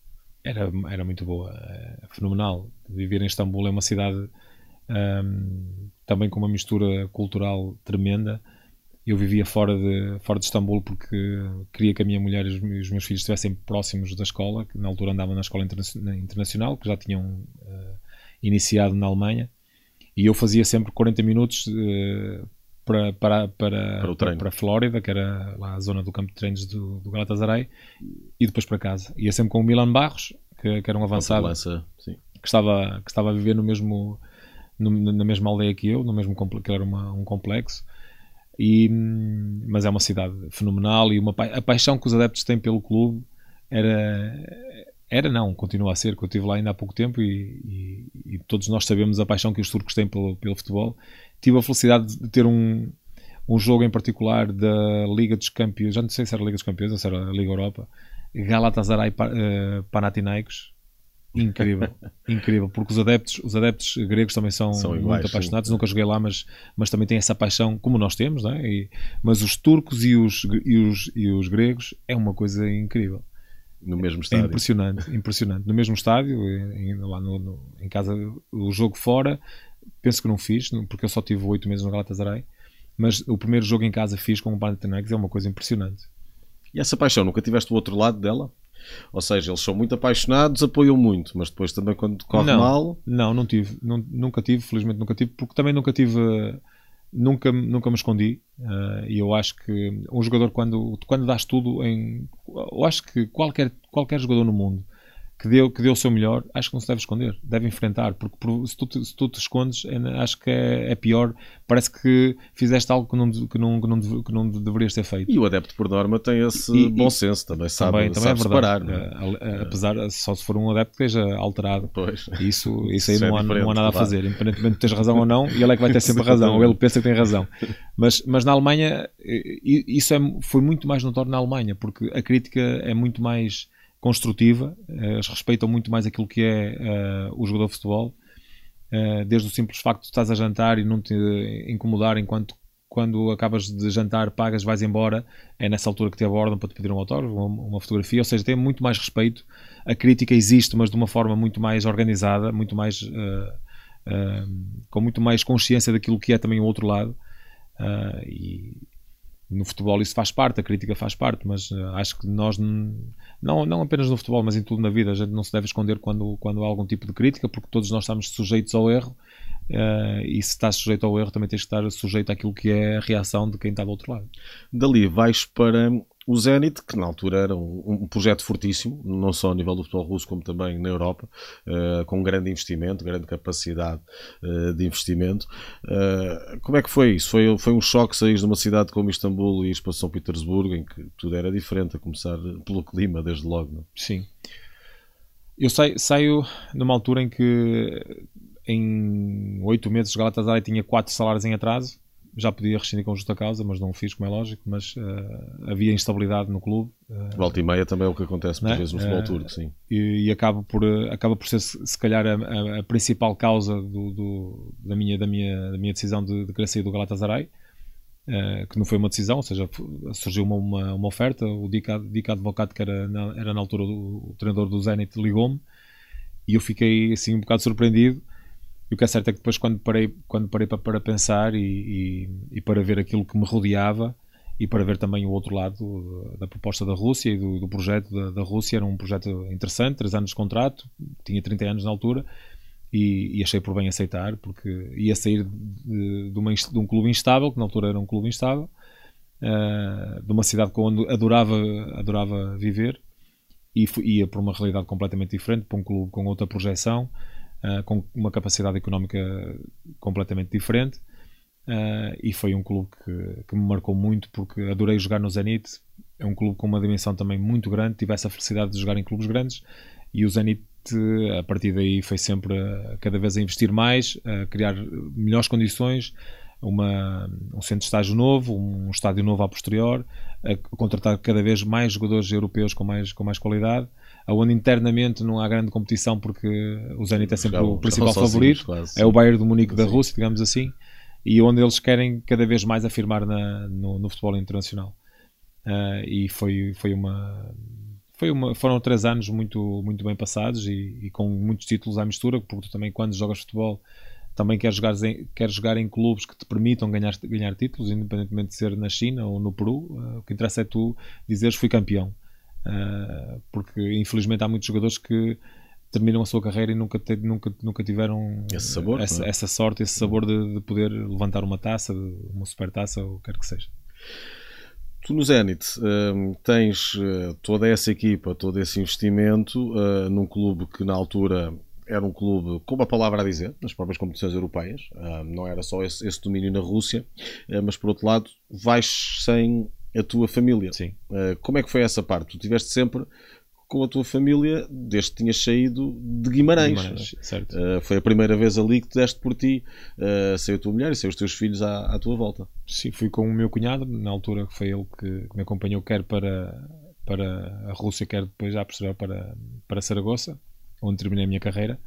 Era, era muito boa, é fenomenal. Viver em Istambul é uma cidade um, também com uma mistura cultural tremenda. Eu vivia fora de, fora de Istambul porque queria que a minha mulher e os, meus filhos estivessem próximos da escola, que na altura andava na escola internacional, que já tinham uh, iniciado na Alemanha. E eu fazia sempre 40 minutos uh, para, para, para, para, para, para, a Flórida, que era lá a zona do campo de treinos do, do Galatasaray, e depois para casa. Ia sempre com o Milan Barros, que, que era um avançado lança, que, estava, que estava a viver no mesmo, no, na mesma aldeia que eu, no mesmo que era uma, um complexo. E, mas é uma cidade fenomenal e uma, a paixão que os adeptos têm pelo clube era, era não, continua a ser, que eu estive lá ainda há pouco tempo e, e, e todos nós sabemos a paixão que os turcos têm pelo, pelo futebol tive a felicidade de ter um, um jogo em particular da Liga dos Campeões, já não sei se era a Liga dos Campeões ou se era a Liga Europa, Galatasaray uh, Panathinaikos. Incrível, incrível, porque os adeptos, os adeptos gregos também são, são iguais, muito apaixonados. Sim. Nunca joguei lá, mas, mas também têm essa paixão, como nós temos, não é? E, mas os turcos e os, e, os, e os gregos é uma coisa incrível. No mesmo estádio. É impressionante, impressionante. No mesmo estádio, em, lá no, no, em casa, o jogo fora, penso que não fiz, porque eu só tive oito meses no Galatasaray, mas o primeiro jogo em casa fiz com o Panathinaikos é uma coisa impressionante. E essa paixão, nunca tiveste o outro lado dela? Ou seja, eles são muito apaixonados, apoiam muito, mas depois também quando corre não, mal. Não, não tive, não, nunca tive, felizmente nunca tive, porque também nunca tive, nunca, nunca me escondi. Uh, e eu acho que um jogador, quando, quando dás tudo em. Eu acho que qualquer, qualquer jogador no mundo que deu, que deu o seu melhor, acho que não se deve esconder, deve enfrentar, porque se tu, te, se tu te escondes, é, acho que é, é, pior. Parece que fizeste algo que não, que, não, que, não, que não deverias ter feito. E o adepto, por norma, tem esse e, bom e, senso, também sabe, também, também sabe é separar. É? Apesar, só se for um adepto que esteja alterado. Pois. Isso, isso aí não, há, não há nada a fazer, independentemente de teres razão ou não, e ele é que vai ter sempre razão, ou ele pensa que tem razão. Mas, mas na Alemanha, isso é, foi muito mais notório na Alemanha, porque a crítica é muito mais construtiva, eles respeitam muito mais aquilo que é uh, o jogador de futebol, uh, desde o simples facto de estás a jantar e não te incomodar enquanto quando acabas de jantar, pagas, vais embora, é nessa altura que te abordam para te pedir um autógrafo, uma, uma fotografia, ou seja, tem muito mais respeito. A crítica existe, mas de uma forma muito mais organizada, muito mais uh, com muito mais consciência daquilo que é também o outro lado. e no futebol isso faz parte, a crítica faz parte, mas uh, acho que nós, não, não apenas no futebol, mas em tudo na vida, a gente não se deve esconder quando, quando há algum tipo de crítica, porque todos nós estamos sujeitos ao erro, uh, e se estás sujeito ao erro também tens que estar sujeito àquilo que é a reação de quem está do outro lado. Dali vais para o Zenit, que na altura era um, um, projeto fortíssimo, não só a nível do futebol russo, como também na Europa, uh, com grande investimento, grande capacidade uh, de investimento. Uh, como é que foi isso? Foi, foi um choque sair de uma cidade como Istambul e ir para São Petersburgo, em que tudo era diferente, a começar pelo clima, desde logo. Não? É? Sim. Eu saio, saio numa altura em que em oito meses Galatasaray tinha quatro salários em atraso já podia rescindir com justa causa, mas não o fiz, como é lógico. Mas uh, havia instabilidade no clube. Uh, Volta e meia também é o que acontece por é? vezes no futebol uh, turco, sim. E, e acaba, por, acaba por ser, se calhar, a, a principal causa do, do, da, minha, da, minha, da minha decisão de, de querer sair do Galatasaray. Uh, que não foi uma decisão, ou seja, surgiu uma, uma, uma oferta. O Dica, Dica Advogado, que era na, era na altura o, o treinador do Zenit, ligou-me e eu fiquei assim um bocado surpreendido e o que é certo é que depois, quando parei, quando parei para, para pensar e, e, e, para ver aquilo que me rodeava e para ver também o outro lado da proposta da Rússia e do, do projeto da, da, Rússia, era um projeto interessante, 3 anos de contrato, tinha 30 anos na altura e, e achei por bem aceitar, porque ia sair de, de, uma, de, um clube instável, que na altura era um clube instável, uh, de uma cidade onde adorava, adorava viver e ia para uma realidade completamente diferente, para um clube com outra projeção uh, com uma capacidade económica completamente diferente. Uh, e foi um clube que, que, me marcou muito porque adorei jogar no Zenit. É um clube com uma dimensão também muito grande. Tive essa felicidade de jogar em clubes grandes e o Zenit, a partir daí, foi sempre cada vez a investir mais, a criar melhores condições, uma, um centro de estágio novo, um estádio novo a posterior, a contratar cada vez mais jogadores europeus com mais, com mais qualidade onde internamente não há grande competição porque o Zenit é sempre o principal favorito, quase, é o Bayern do Munique da Rússia, digamos assim, e onde eles querem cada vez mais afirmar na, no, no, futebol internacional. Uh, e foi, foi uma. Foi uma, foram três anos muito, muito bem passados e, e, com muitos títulos à mistura, porque tu também, quando jogas futebol, também queres jogar em, queres jogar em clubes que te permitam ganhar, ganhar títulos, independentemente de ser na China ou no Peru. Uh, o que interessa é tu dizeres fui campeão. Uh, porque infelizmente há muitos jogadores que terminam a sua carreira e nunca, te, nunca, nunca tiveram esse sabor, essa, é? essa, sorte, esse sabor de, de, poder levantar uma taça, uma super taça, ou o que quer que seja. Tu no Zenit uh, tens uh, toda essa equipa, todo esse investimento uh, num clube que na altura era um clube com uma palavra a dizer nas próprias competições europeias, não era só esse, esse domínio na Rússia, mas por outro lado vais sem a tua família. Sim. Uh, como é que foi essa parte? Tu tiveste sempre com a tua família desde que tinhas saído de Guimarães. Guimarães uh, foi a primeira vez ali que te deste por ti, uh, saiu a tua mulher e saiu os teus filhos à, à, tua volta. Sim, fui com o meu cunhado, na altura foi ele que, que me acompanhou, quer para, para a Rússia, quer depois já para, para Saragoça, onde terminei a minha carreira.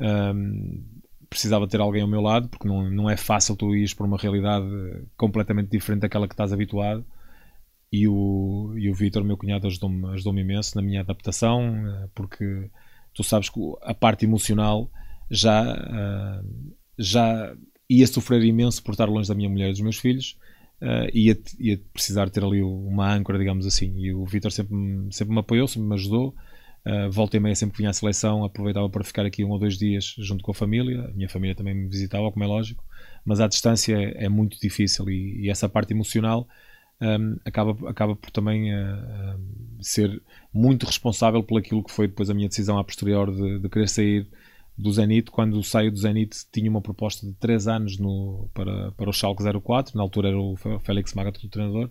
Um, precisava ter alguém ao meu lado, porque não, não é fácil tu ires para uma realidade completamente diferente daquela que estás habituado e o, e o Vitor, meu cunhado, ajudou-me ajudou imenso na minha adaptação, eh, porque tu sabes que a parte emocional já, eh, já ia sofrer imenso por estar longe da minha mulher e dos meus filhos, uh, ia, ia precisar ter ali uma âncora, digamos assim. E o Vitor sempre, sempre me apoiou, sempre me ajudou. Uh, volta e meia, sempre vinha à seleção, aproveitava para ficar aqui um ou dois dias junto com a família. A minha família também me visitava, como é lógico, mas à distância é, é muito difícil e, e essa parte emocional um, acaba, acaba por também uh, ser muito responsável por aquilo que foi depois a minha decisão a posterior de, de querer sair do Zenit. Quando saio do Zenit tinha uma proposta de 3 anos no, para, para o Schalke 04, na altura era o Félix Magato o treinador,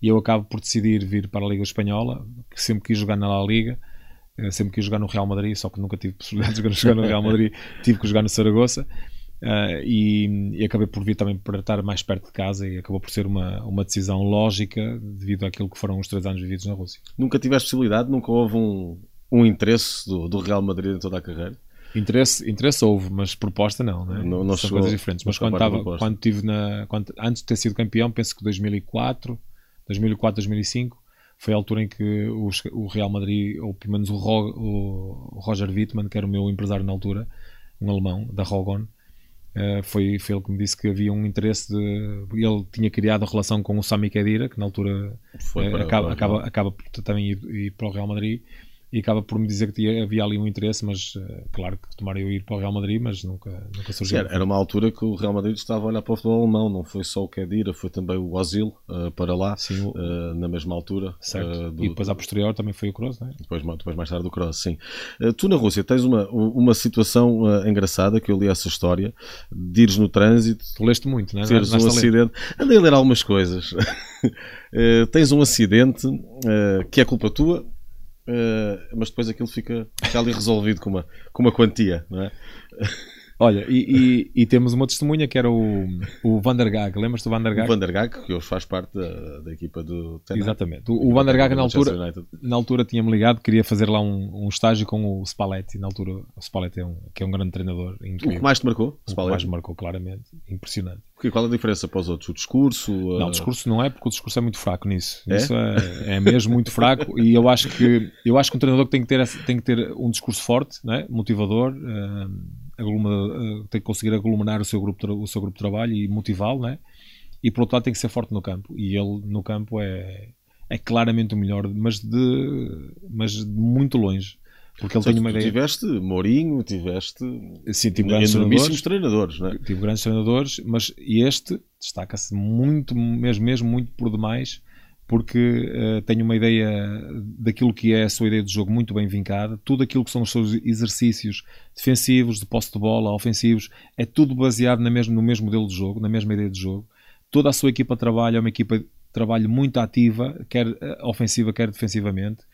e eu acabo por decidir vir para a Liga Espanhola, que sempre quis jogar na La Liga, eh, sempre quis jogar no Real Madrid, só que nunca tive possibilidade de jogar no Real Madrid, tive que jogar no Saragossa. Uh, e, e, acabei por vir também para estar mais perto de casa e acabou por ser uma, uma decisão lógica devido àquilo que foram os três anos vividos na Rússia. Nunca tiveste possibilidade? Nunca houve um, um interesse do, do Real Madrid em toda a carreira? Interesse, interesse houve, mas proposta não, né? não, não São chegou, coisas diferentes. Mas quando, estava, quando tive na. Quando, antes de ter sido campeão, penso que 2004, 2004, 2005 foi a altura em que o, o Real Madrid, ou pelo menos o, Ro, o Roger Wittmann, que era o meu empresário na altura, um alemão, da Rogon, Uh, foi, foi ele que me disse que havia um interesse de. Ele tinha criado a relação com o Sami Khedira, que na altura uh, acaba, acaba, acaba por também ir, ir, para o Real Madrid e acaba por me dizer que havia ali um interesse, mas uh, claro que tomaram eu ir para o Real Madrid, mas nunca, nunca surgiu. Sim, era uma altura que o Real Madrid estava a olhar para o futebol alemão, não foi só o Kedira, foi também o Ozil uh, para lá, sim, o... uh, na mesma altura. Certo. Do... E depois à posterior também foi o Kroos, não é? Depois, depois mais tarde o Kroos, sim. tu na Rússia tens uma, uma situação engraçada, que eu li essa história, de ires no trânsito... Tu leste muito, não é? Teres um acidente... Andei a ler algumas coisas. tens um acidente que é culpa tua, Uh, mas depois aquilo fica, fica ali resolvido com uma, com uma quantia, não é? Olha, e, e, e, temos uma testemunha que era o, o Van der Gaag. Lembras-te do Van der Gaag? O Van der Gaag, que hoje faz parte da, da equipa do Tenerife. Exatamente. O, o Van der Gaag, na altura, na altura tinha-me ligado, queria fazer lá um, um estágio com o Spalletti. Na altura, o Spalletti é um, que é um grande treinador. Incrível. O que mais te marcou? O, o que mais me marcou, claramente. Impressionante. Porque qual a diferença para os outros? O discurso? Não, o discurso não é, porque o discurso é muito fraco nisso. É? Isso é, é mesmo muito fraco e eu acho que eu acho que um treinador tem que ter, tem que ter um discurso forte, né? motivador, uh, uh, tem que conseguir aglomerar o seu grupo, o seu grupo de trabalho e motivá-lo, né? e por outro lado tem que ser forte no campo. E ele no campo é, é claramente o melhor, mas de, mas de muito longe. Porque ele tem uma ideia. Tiveste Mourinho, tiveste. Sim, tive grandes treinadores, treinadores não é? Tive grandes treinadores, mas este destaca-se muito, mesmo, mesmo muito por demais, porque uh, tem uma ideia daquilo que é a sua ideia de jogo muito bem vincada. Tudo aquilo que são os seus exercícios defensivos, de posse de bola, ofensivos, é tudo baseado na mesmo, no mesmo modelo de jogo, na mesma ideia de jogo. Toda a sua equipa trabalha, é uma equipa de trabalho muito ativa, quer eh, ofensiva, quer defensivamente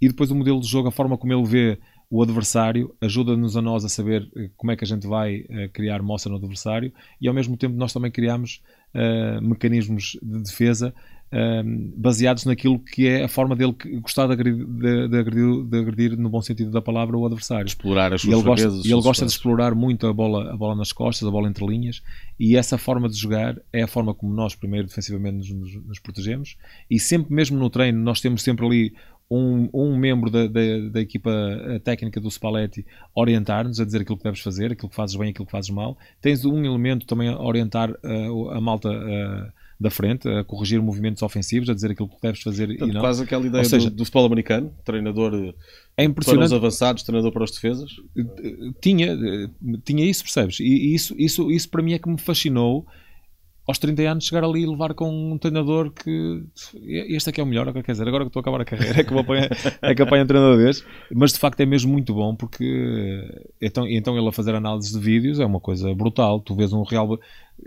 e depois o modelo de jogo, a forma como ele vê o adversário, ajuda-nos a nós a saber eh, como é que a gente vai criar moça no adversário e ao mesmo tempo nós também criamos uh, mecanismos de defesa uh, baseados naquilo que é a forma dele gostar de agredir, de, de, agredir, de agredir, no bom sentido da palavra, o adversário. Explorar as suas e ele gosta, e ele gosta de explorar muito a bola, a bola nas costas, a bola entre linhas e essa forma de jogar é a forma como nós primeiro defensivamente nos, nos, nos protegemos e sempre mesmo no treino nós temos sempre ali um, um membro da, da, da, equipa eh, técnica do Spalletti orientar-nos a dizer aquilo que deves fazer, aquilo que fazes bem, aquilo que fazes mal. Tens um elemento também a orientar uh, a malta uh, da frente, a corrigir movimentos ofensivos, a dizer aquilo que deves fazer Portanto, e não. Quase aquela ideia seja, do, do, futebol americano, treinador é para os avançados, treinador para os defesas. Tinha, tinha isso, percebes? E isso, isso, isso para mim é que me fascinou aos 30 anos chegar ali e levar com um treinador que este aqui é o melhor, quer dizer, agora que estou a acabar a carreira é que, vou apanhar, é que apanho um treinador desse, mas de facto é mesmo muito bom porque então, então ele a fazer análise de vídeos é uma coisa brutal, tu vês um real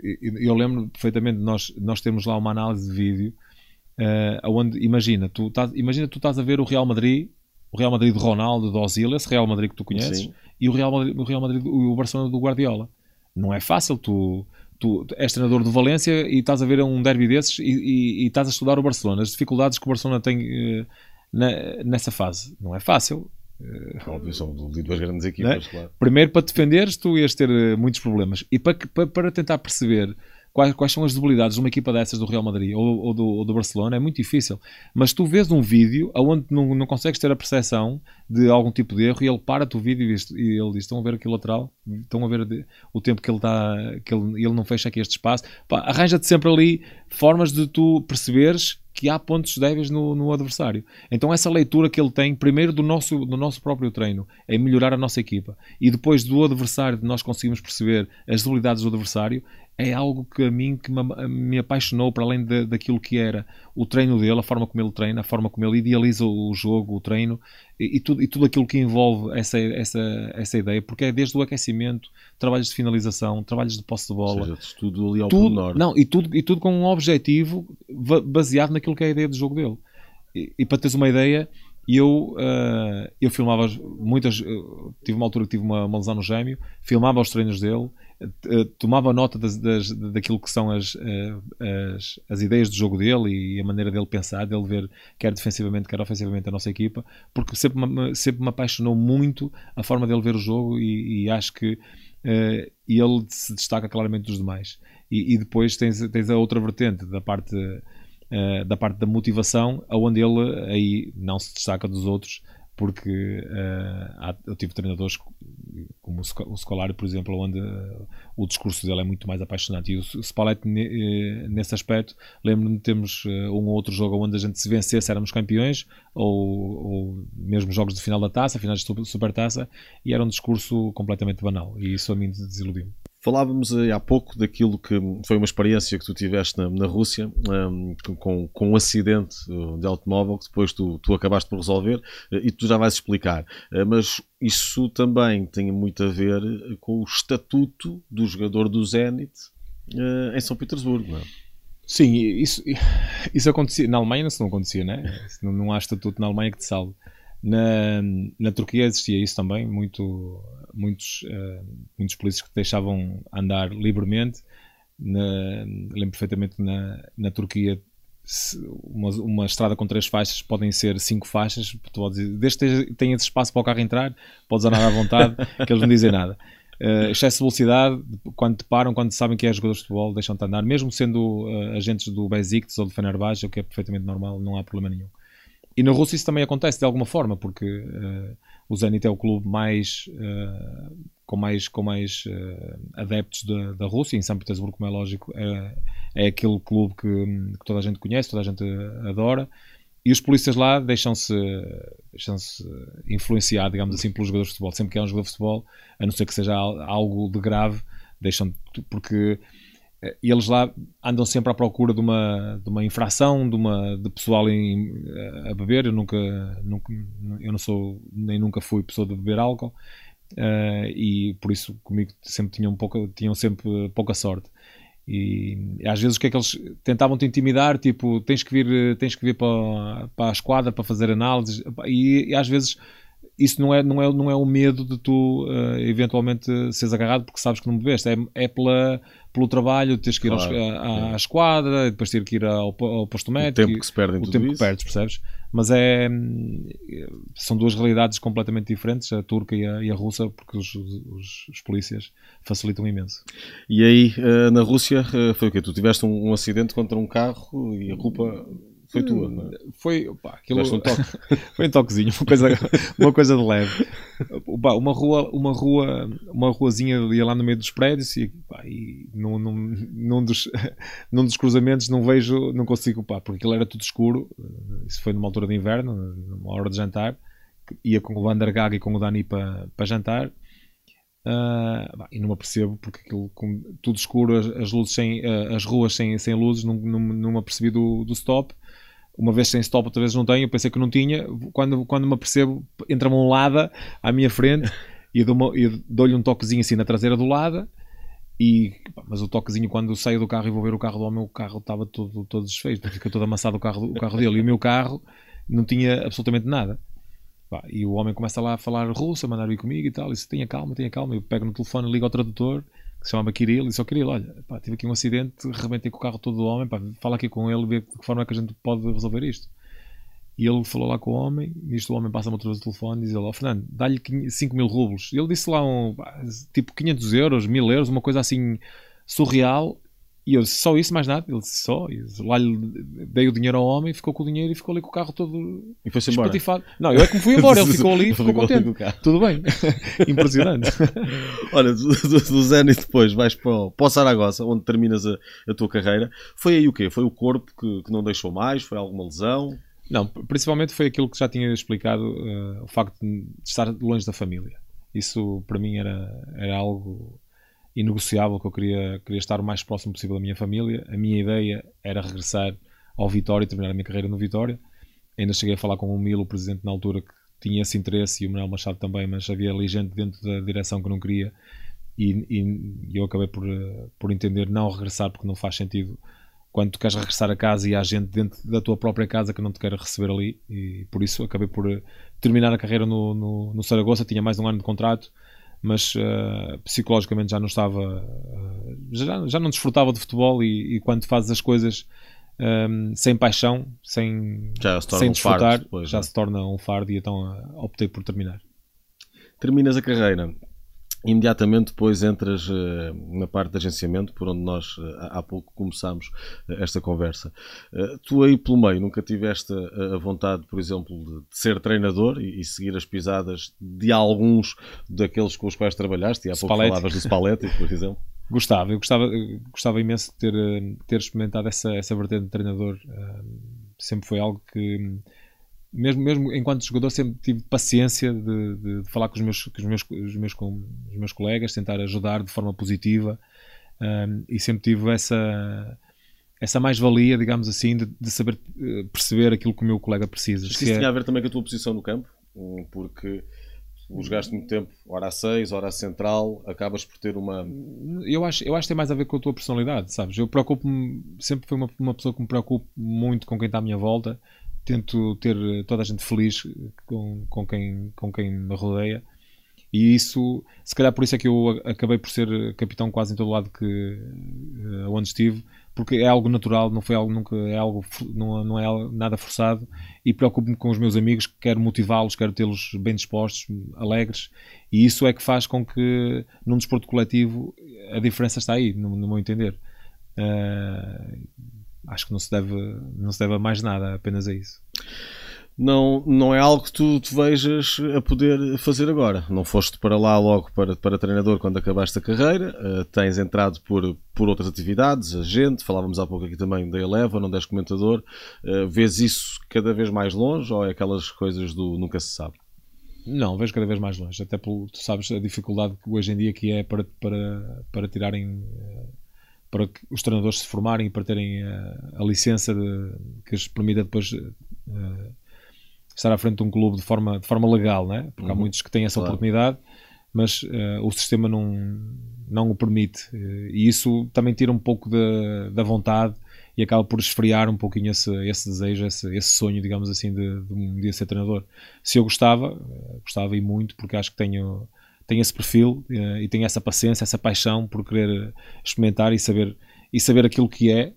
eu lembro perfeitamente nós, nós temos lá uma análise de vídeo uh, onde imagina tu, estás, imagina tu estás a ver o Real Madrid o Real Madrid de Ronaldo, de Ozil, esse Real Madrid que tu conheces Sim. e o Real Madrid, o Real Madrid o Barcelona do Guardiola não é fácil tu tu és treinador do Valência e estás a ver um derby desses e, e, e estás a estudar o Barcelona, as dificuldades que o Barcelona tem uh, na, nessa fase. Não é fácil. Uh, Óbvio, são duas grandes equipas, é? claro. Primeiro, para defenderes, tu ias ter uh, muitos problemas. E para, para, para tentar perceber quais, quais são as debilidades de uma equipa dessas do Real Madrid ou, ou, do, ou, do, Barcelona, é muito difícil. Mas tu vês um vídeo onde não, não consegues ter a percepção de algum tipo de erro e ele para-te o vídeo e, ele diz: Estão a ver aqui lateral? Estão a ver o tempo que ele está, que ele, ele não fecha aqui este espaço. Arranja-te sempre ali formas de tu perceberes que há pontos débeis no, no, adversário. Então essa leitura que ele tem, primeiro do nosso, do nosso próprio treino, é melhorar a nossa equipa. E depois do adversário, de nós conseguimos perceber as debilidades do adversário, é algo que a mim que me, apaixonou para além de, daquilo que era o treino dele, a forma como ele treina, a forma como ele idealiza o jogo, o treino e, e tudo, e tudo aquilo que envolve essa, essa, essa ideia, porque é desde o aquecimento, trabalhos de finalização, trabalhos de posse de bola, Ou seja, tudo ali ao tudo, não, e tudo, e tudo com um objetivo baseado naquilo que é a ideia do jogo dele. E, e para teres uma ideia, eu, uh, eu filmava muitas. Uh, tive uma altura que tive uma, uma lesão no gêmeo, filmava os treinos dele eh, tomava nota das, das, daquilo que são as, eh, as, as, ideias do jogo dele e a maneira dele pensar, dele ver quer defensivamente, quer ofensivamente a nossa equipa, porque sempre me, sempre me apaixonou muito a forma dele ver o jogo e, e acho que uh, ele se destaca claramente dos demais. E, e, depois tens, tens a outra vertente da parte, uh, da parte da motivação, onde ele aí não se destaca dos outros, porque uh, eu tive treinadores como o Scolari, por exemplo, onde uh, o discurso dele é muito mais apaixonante. E o Spalletti, uh, nesse aspecto, lembro-me de termos um ou outro jogo onde a gente se vencesse éramos campeões, ou, ou mesmo jogos de final da taça, finais de supertaça, e era um discurso completamente banal. E isso a mim desiludiu-me. Falávamos há pouco daquilo que foi uma experiência que tu tiveste na, na Rússia, um, com, com um acidente uh, de automóvel que depois tu, tu acabaste por resolver uh, e tu já vais explicar. Uh, mas isso também tem muito a ver com o estatuto do jogador do Zenit em São Petersburgo, não é? Sim, isso, isso acontecia. Na Alemanha isso não acontecia, né? Não, não há estatuto na Alemanha que te salve. Na, na Turquia existia isso também, muito, muitos, uh, muitos polícias que deixavam andar livremente. Na, lembro perfeitamente na, na Turquia uma, uma, estrada com três faixas podem ser cinco faixas, desde que tenha espaço para o carro entrar, podes andar à vontade, que eles não dizem nada. Uh, excesso de velocidade, quando te param, quando sabem que é jogadores de futebol, deixam-te andar, mesmo sendo uh, agentes do Besiktas ou do Fenerbahçe, o que é perfeitamente normal, não há problema nenhum. E na Rússia isso também acontece de alguma forma, porque uh, o Zenit é o clube mais uh, com mais, com mais uh, adeptos da, da Rússia, em São Petersburgo, como é lógico, é, é aquele clube que, que, toda a gente conhece, toda a gente adora, e os polícias lá deixam-se deixam influenciar, digamos assim, pelos jogadores de futebol. Sempre que há um jogador de futebol, a não ser que seja algo de grave, deixam porque e eles lá andam sempre à procura de uma, de uma infração, de, uma, de pessoal em, eh, a beber. Eu nunca, nunca, eu não sou, nem nunca fui pessoa de beber álcool, uh, e por isso comigo sempre tinham, pouca, tinham sempre pouca sorte. E às vezes o que é que eles tentavam te intimidar? Tipo, tens que vir, tens que vir para, para a esquadra para fazer análises, e, e às vezes isso não é, não é, não é o medo de tu uh, eventualmente seres agarrado porque sabes que não bebeste, é, é pela, pelo trabalho, tens que ir claro, à, à, esquadra, depois ter que ir ao, ao posto médico. O tempo que se perde em O tempo isso. que perdes, percebes? Mas é, são duas realidades completamente diferentes, a turca e a, e a russa, porque os, os, os, polícias facilitam imenso. E aí, uh, na Rússia, uh, foi o quê? Tu tiveste um, um acidente contra um carro e a culpa foi tua, não é? Foi, opa, aquilo, um toque. foi um toquezinho, uma coisa, uma coisa de leve. Opa, uma rua, uma rua, uma ruazinha ia lá no meio dos prédios e, opa, e num, num, num, dos, num dos cruzamentos não vejo, não consigo, opa, porque aquilo era tudo escuro. Isso foi numa altura de inverno, numa hora de jantar. Ia com o Vandergag e com o Dani para, para jantar. Uh, e não me apercebo porque aquilo com, tudo escuro, as, as luzes sem, uh, as ruas sem, sem luzes, não, não, não me apercebi do, do stop uma vez sem stop, outra vez não tenho, eu pensei que não tinha, quando, quando me apercebo, entra-me um Lada à minha frente e dou-lhe um toquezinho assim na traseira do Lada, e, mas o toquezinho quando saio do carro e vou ver o carro do homem, o carro estava todo, todo desfeito, fica todo amassado o carro, o carro dele, e o meu carro não tinha absolutamente nada. E o homem começa lá a falar russo, a mandar vir comigo e tal, e disse, tenha calma, tenha calma, eu pego no telefone, ligo ao tradutor, que se chamava Kirill, e ao Kirill, olha, pá, tive aqui um acidente, rebentei com o carro todo do homem, pá, fala aqui com ele, ver de que forma é que a gente pode resolver isto. E ele falou lá com o homem, nisto o homem passa-me outra vez o telefone e diz ele, ó oh, Fernando, dá-lhe 5 mil rublos. Ele disse lá um, tipo 500 euros, 1000 euros, uma coisa assim surreal, e eu disse, só isso, mais nada? Ele disse, só. E lá lhe dei o dinheiro ao homem, ficou com o dinheiro e ficou ali com o carro todo e foi embora. Não, eu é que me fui embora, ele ficou ali e ficou contente. Tudo bem. Impressionante. Olha, do, do, do Zenit depois vais para o, para o Saragossa, onde terminas a, a, tua carreira. Foi aí o quê? Foi o corpo que, que não deixou mais? Foi alguma lesão? Não, principalmente foi aquilo que já tinha explicado, uh, o facto de estar longe da família. Isso para mim era, era algo inegociável que eu queria, queria estar o mais próximo possível da minha família. A minha ideia era regressar ao Vitória e terminar a minha carreira no Vitória. Ainda cheguei a falar com o Milo, o presidente na altura, que tinha esse interesse e o Manuel Machado também, mas havia ali gente dentro da direção que não queria e, e, eu acabei por, por entender não regressar porque não faz sentido quando tu queres regressar a casa e há gente dentro da tua própria casa que não te quer receber ali e por isso acabei por terminar a carreira no, no, no Saragossa, tinha mais um ano de contrato mas uh, psicologicamente já não estava, uh, já, já não desfrutava de futebol e, e quando fazes as coisas um, ehm, sem paixão, sem, sem um desfrutar, depois, já é? se torna um fardo e então uh, optei por terminar. Terminas a carreira imediatamente depois entras uh, na parte de agenciamento, por onde nós uh, há pouco começámos uh, esta conversa. tu aí pelo meio nunca tiveste a, vontade, por exemplo, de, ser treinador e, e, seguir as pisadas de alguns daqueles com os quais trabalhaste, e há pouco Spalletti. falavas do Spalletti, por exemplo. Gostava, eu gostava, gostava imenso de ter, ter experimentado essa, essa vertente de treinador. sempre foi algo que mesmo, mesmo enquanto jogador, sempre tive paciência de, de, de falar com os meus, com os, meus, os, meus, com os meus colegas, tentar ajudar de forma positiva um, e sempre tive essa, essa mais-valia, digamos assim, de, de, saber eh, perceber aquilo que o meu colega precisa. Isso tinha é... a ver também com a tua posição no campo, porque jogaste muito tempo, hora a 6, hora a central, acabas por ter uma. Eu acho, eu acho que tem mais a ver com a tua personalidade, sabes? Eu preocupo-me, sempre fui uma, uma pessoa que me preocupo muito com quem está à minha volta tento ter toda a gente feliz com, com, quem, com quem me rodeia. E isso, se calhar por isso é que eu acabei por ser capitão quase em todo lado que onde estive, porque é algo natural, não foi algo nunca é algo não, não é nada forçado. E preocupo-me com os meus amigos, quero motivá-los, quero tê-los bem dispostos, alegres, e isso é que faz com que num desporto coletivo a diferença está aí, no, no meu entender. Uh, acho que não se deve não se deve a mais nada, apenas a isso não, não é algo que tu te vejas a poder fazer agora. Não foste para lá logo para, para treinador quando acabaste a carreira, uh, tens entrado por, por outras atividades, agente, falávamos há pouco aqui também da Eleva, não és comentador. Uh, vês isso cada vez mais longe ou é aquelas coisas do nunca se sabe? Não, vejo cada vez mais longe, até porque tu sabes a dificuldade que hoje em dia que é para, para, para tirarem eh, para que os treinadores se formarem e para terem a, a licença de, que lhes permita depois uh, estar à frente de um clube de forma, de forma legal, né? porque uhum. há muitos que têm essa claro. oportunidade, mas uh, o sistema não, não o permite. Uh, e isso também tira um pouco da, da vontade e acaba por esfriar um pouquinho esse, esse desejo, esse, esse sonho, digamos assim, de, de, um dia ser treinador. Se eu gostava, gostava e muito, porque acho que tenho, tenho esse perfil e tenho essa paciência, essa paixão por querer experimentar e saber, e saber aquilo que é,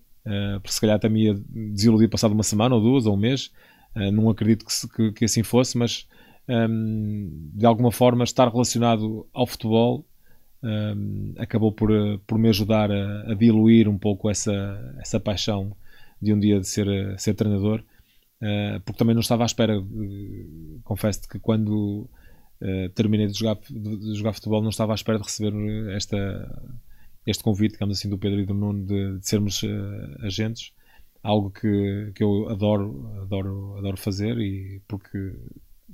porque se calhar até me ia desiludir passado uma semana ou duas ou um mês, Uh, não acredito que, que, que, assim fosse, mas um, ehm, de alguma forma estar relacionado ao futebol um, ehm, acabou por, eh, por me ajudar a, a, diluir um pouco essa, essa paixão de um dia de ser, eh, ser treinador, uh, porque também não estava à espera, uh, confesso que quando uh, terminei de jogar, de, de, jogar futebol não estava à espera de receber esta, este convite, digamos assim, do Pedro e do Nuno de, de sermos agentes. Algo que, que eu adoro, adoro, adoro fazer e porque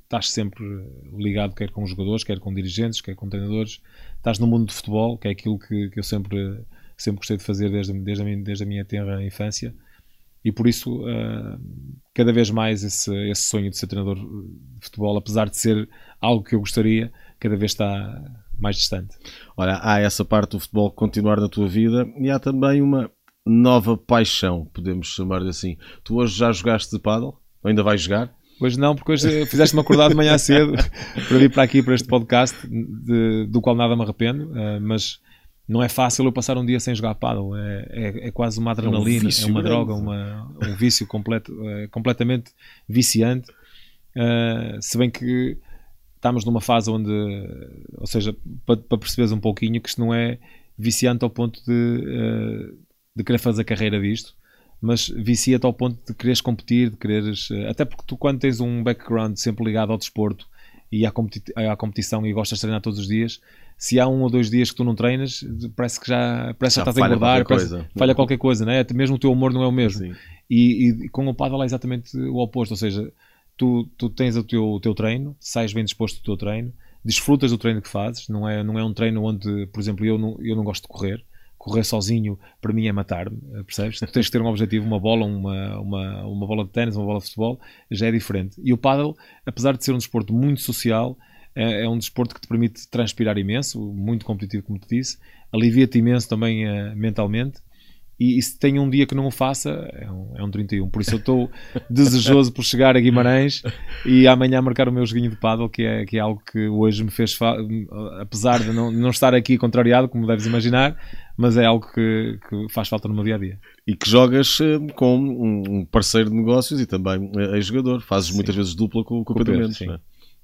estás sempre ligado quer com jogadores, quer com dirigentes, quer com treinadores, estás no mundo do futebol, que é aquilo que, que eu sempre, sempre gostei de fazer desde, desde, a, minha, desde a minha tenra infância e por isso uh, cada vez mais esse, esse sonho de ser treinador de futebol, apesar de ser algo que eu gostaria, cada vez está mais distante. Olha, há essa parte do futebol continuar na tua vida e há também uma nova paixão, podemos chamar-lhe assim. Tu hoje já jogaste de paddle? Ou ainda vais jogar? Hoje não, porque hoje fizeste-me acordar de manhã cedo para vir para aqui, para este podcast, de, do qual nada me arrependo, uh, mas não é fácil eu passar um dia sem jogar paddle. É, é, é quase uma adrenalina, é, um é uma droga, uma, um vício completo, é, completamente viciante. Uh, se bem que estamos numa fase onde, ou seja, para, para perceberes um pouquinho que isto não é viciante ao ponto de uh, de querer fazer carreira disto, mas vicia-te ao ponto de quereres competir, de quereres. Eh, até porque tu, quando tens um background sempre ligado ao desporto e à, competi à competição e gostas de treinar todos os dias, se há um ou dois dias que tu não treinas, parece que já, parece já, já estás a engordar, parece, coisa. falha qualquer coisa, né? mesmo o teu humor não é o mesmo. E, e, com o paddle é exatamente o oposto, ou seja, tu, tu tens o teu, o teu treino, sais bem disposto do teu treino, desfrutas do treino que fazes, não é, não é um treino onde, por exemplo, eu não, eu não gosto de correr, correr sozinho para mim é matar-me, percebes? Tu tens de ter um objetivo, uma bola, uma, uma, uma bola de ténis, uma bola de futebol, já é diferente. E o paddle, apesar de ser um desporto muito social, é, é um desporto que te permite transpirar imenso, muito competitivo, como te disse, alivia-te imenso também uh, mentalmente e, e, se tem um dia que não o faça, é um, é um 31. Por isso eu estou desejoso por chegar a Guimarães e amanhã marcar o meu joguinho de paddle, que é, que é algo que hoje me fez, apesar de não, não estar aqui contrariado, como deves imaginar, mas é algo que, que faz falta no meu dia a dia. E que jogas eh, com um parceiro de negócios e também é jogador. Fazes sim. muitas vezes dupla com, com, com o Pedro.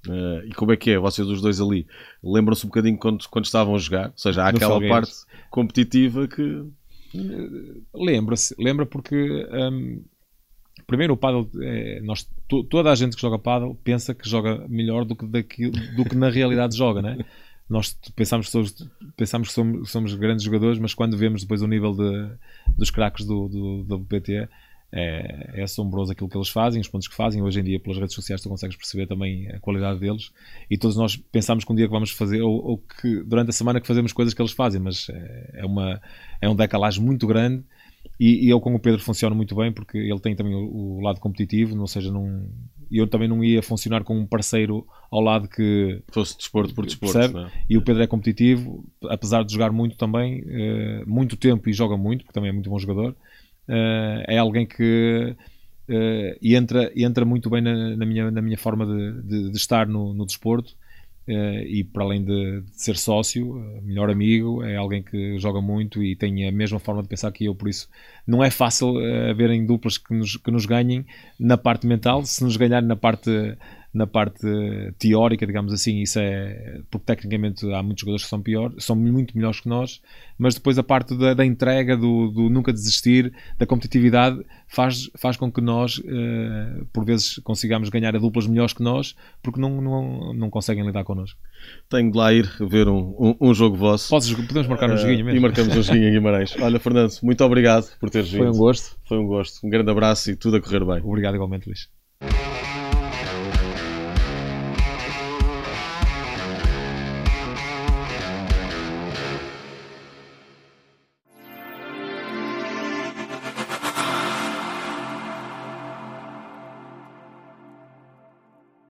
Uh, e como é que é, vocês os dois ali? Lembram-se um bocadinho quando, quando estavam a jogar? Ou seja, há aquela parte competitiva que Lembra-se, lembra porque um, primeiro o paddle é, nós, toda a gente que joga paddle pensa que joga melhor do que, daquilo, do que na realidade joga, né? Nós pensamos que, somos, pensamos que somos, somos, grandes jogadores, mas quando vemos depois o nível de, dos craques do, do, do PTE é, é, assombroso aquilo que eles fazem, os pontos que fazem. Hoje em dia, pelas redes sociais, tu consegues perceber também a qualidade deles. E todos nós pensamos que um dia que vamos fazer, ou, ou que durante a semana que fazemos coisas que eles fazem, mas é, é uma, é um decalagem muito grande. E, e, eu com o Pedro funciono muito bem porque ele tem também o, o lado competitivo, ou seja, não, eu também não ia funcionar com um parceiro ao lado que fosse desporto por desporto. É? E o Pedro é competitivo, apesar de jogar muito também, uh, muito tempo e joga muito, porque também é muito bom jogador é alguém que uh, entra, entra muito bem na, na, minha, na minha forma de, de, de estar no, no desporto e para além de, de, ser sócio, melhor amigo, é alguém que joga muito e tem a mesma forma de pensar que eu, por isso não é fácil haverem duplas que nos, que nos ganhem na parte mental, se nos ganharem na parte na parte teórica, digamos assim, isso é porque tecnicamente há muitos jogadores que são piores, são muito melhores que nós, mas depois a parte da, da entrega, do, do, nunca desistir, da competitividade, faz, faz com que nós, uh, por vezes, consigamos ganhar a duplas melhores que nós, porque não, não, não conseguem lidar connosco. Tenho de lá ir ver um, um, um jogo vosso. Podes, podemos marcar um uh, joguinho mesmo. E marcamos um joguinho em Guimarães. Olha, Fernando, muito obrigado por teres vindo. Foi um gosto. Foi um gosto. Um grande abraço e tudo a correr bem. Obrigado igualmente, Luís.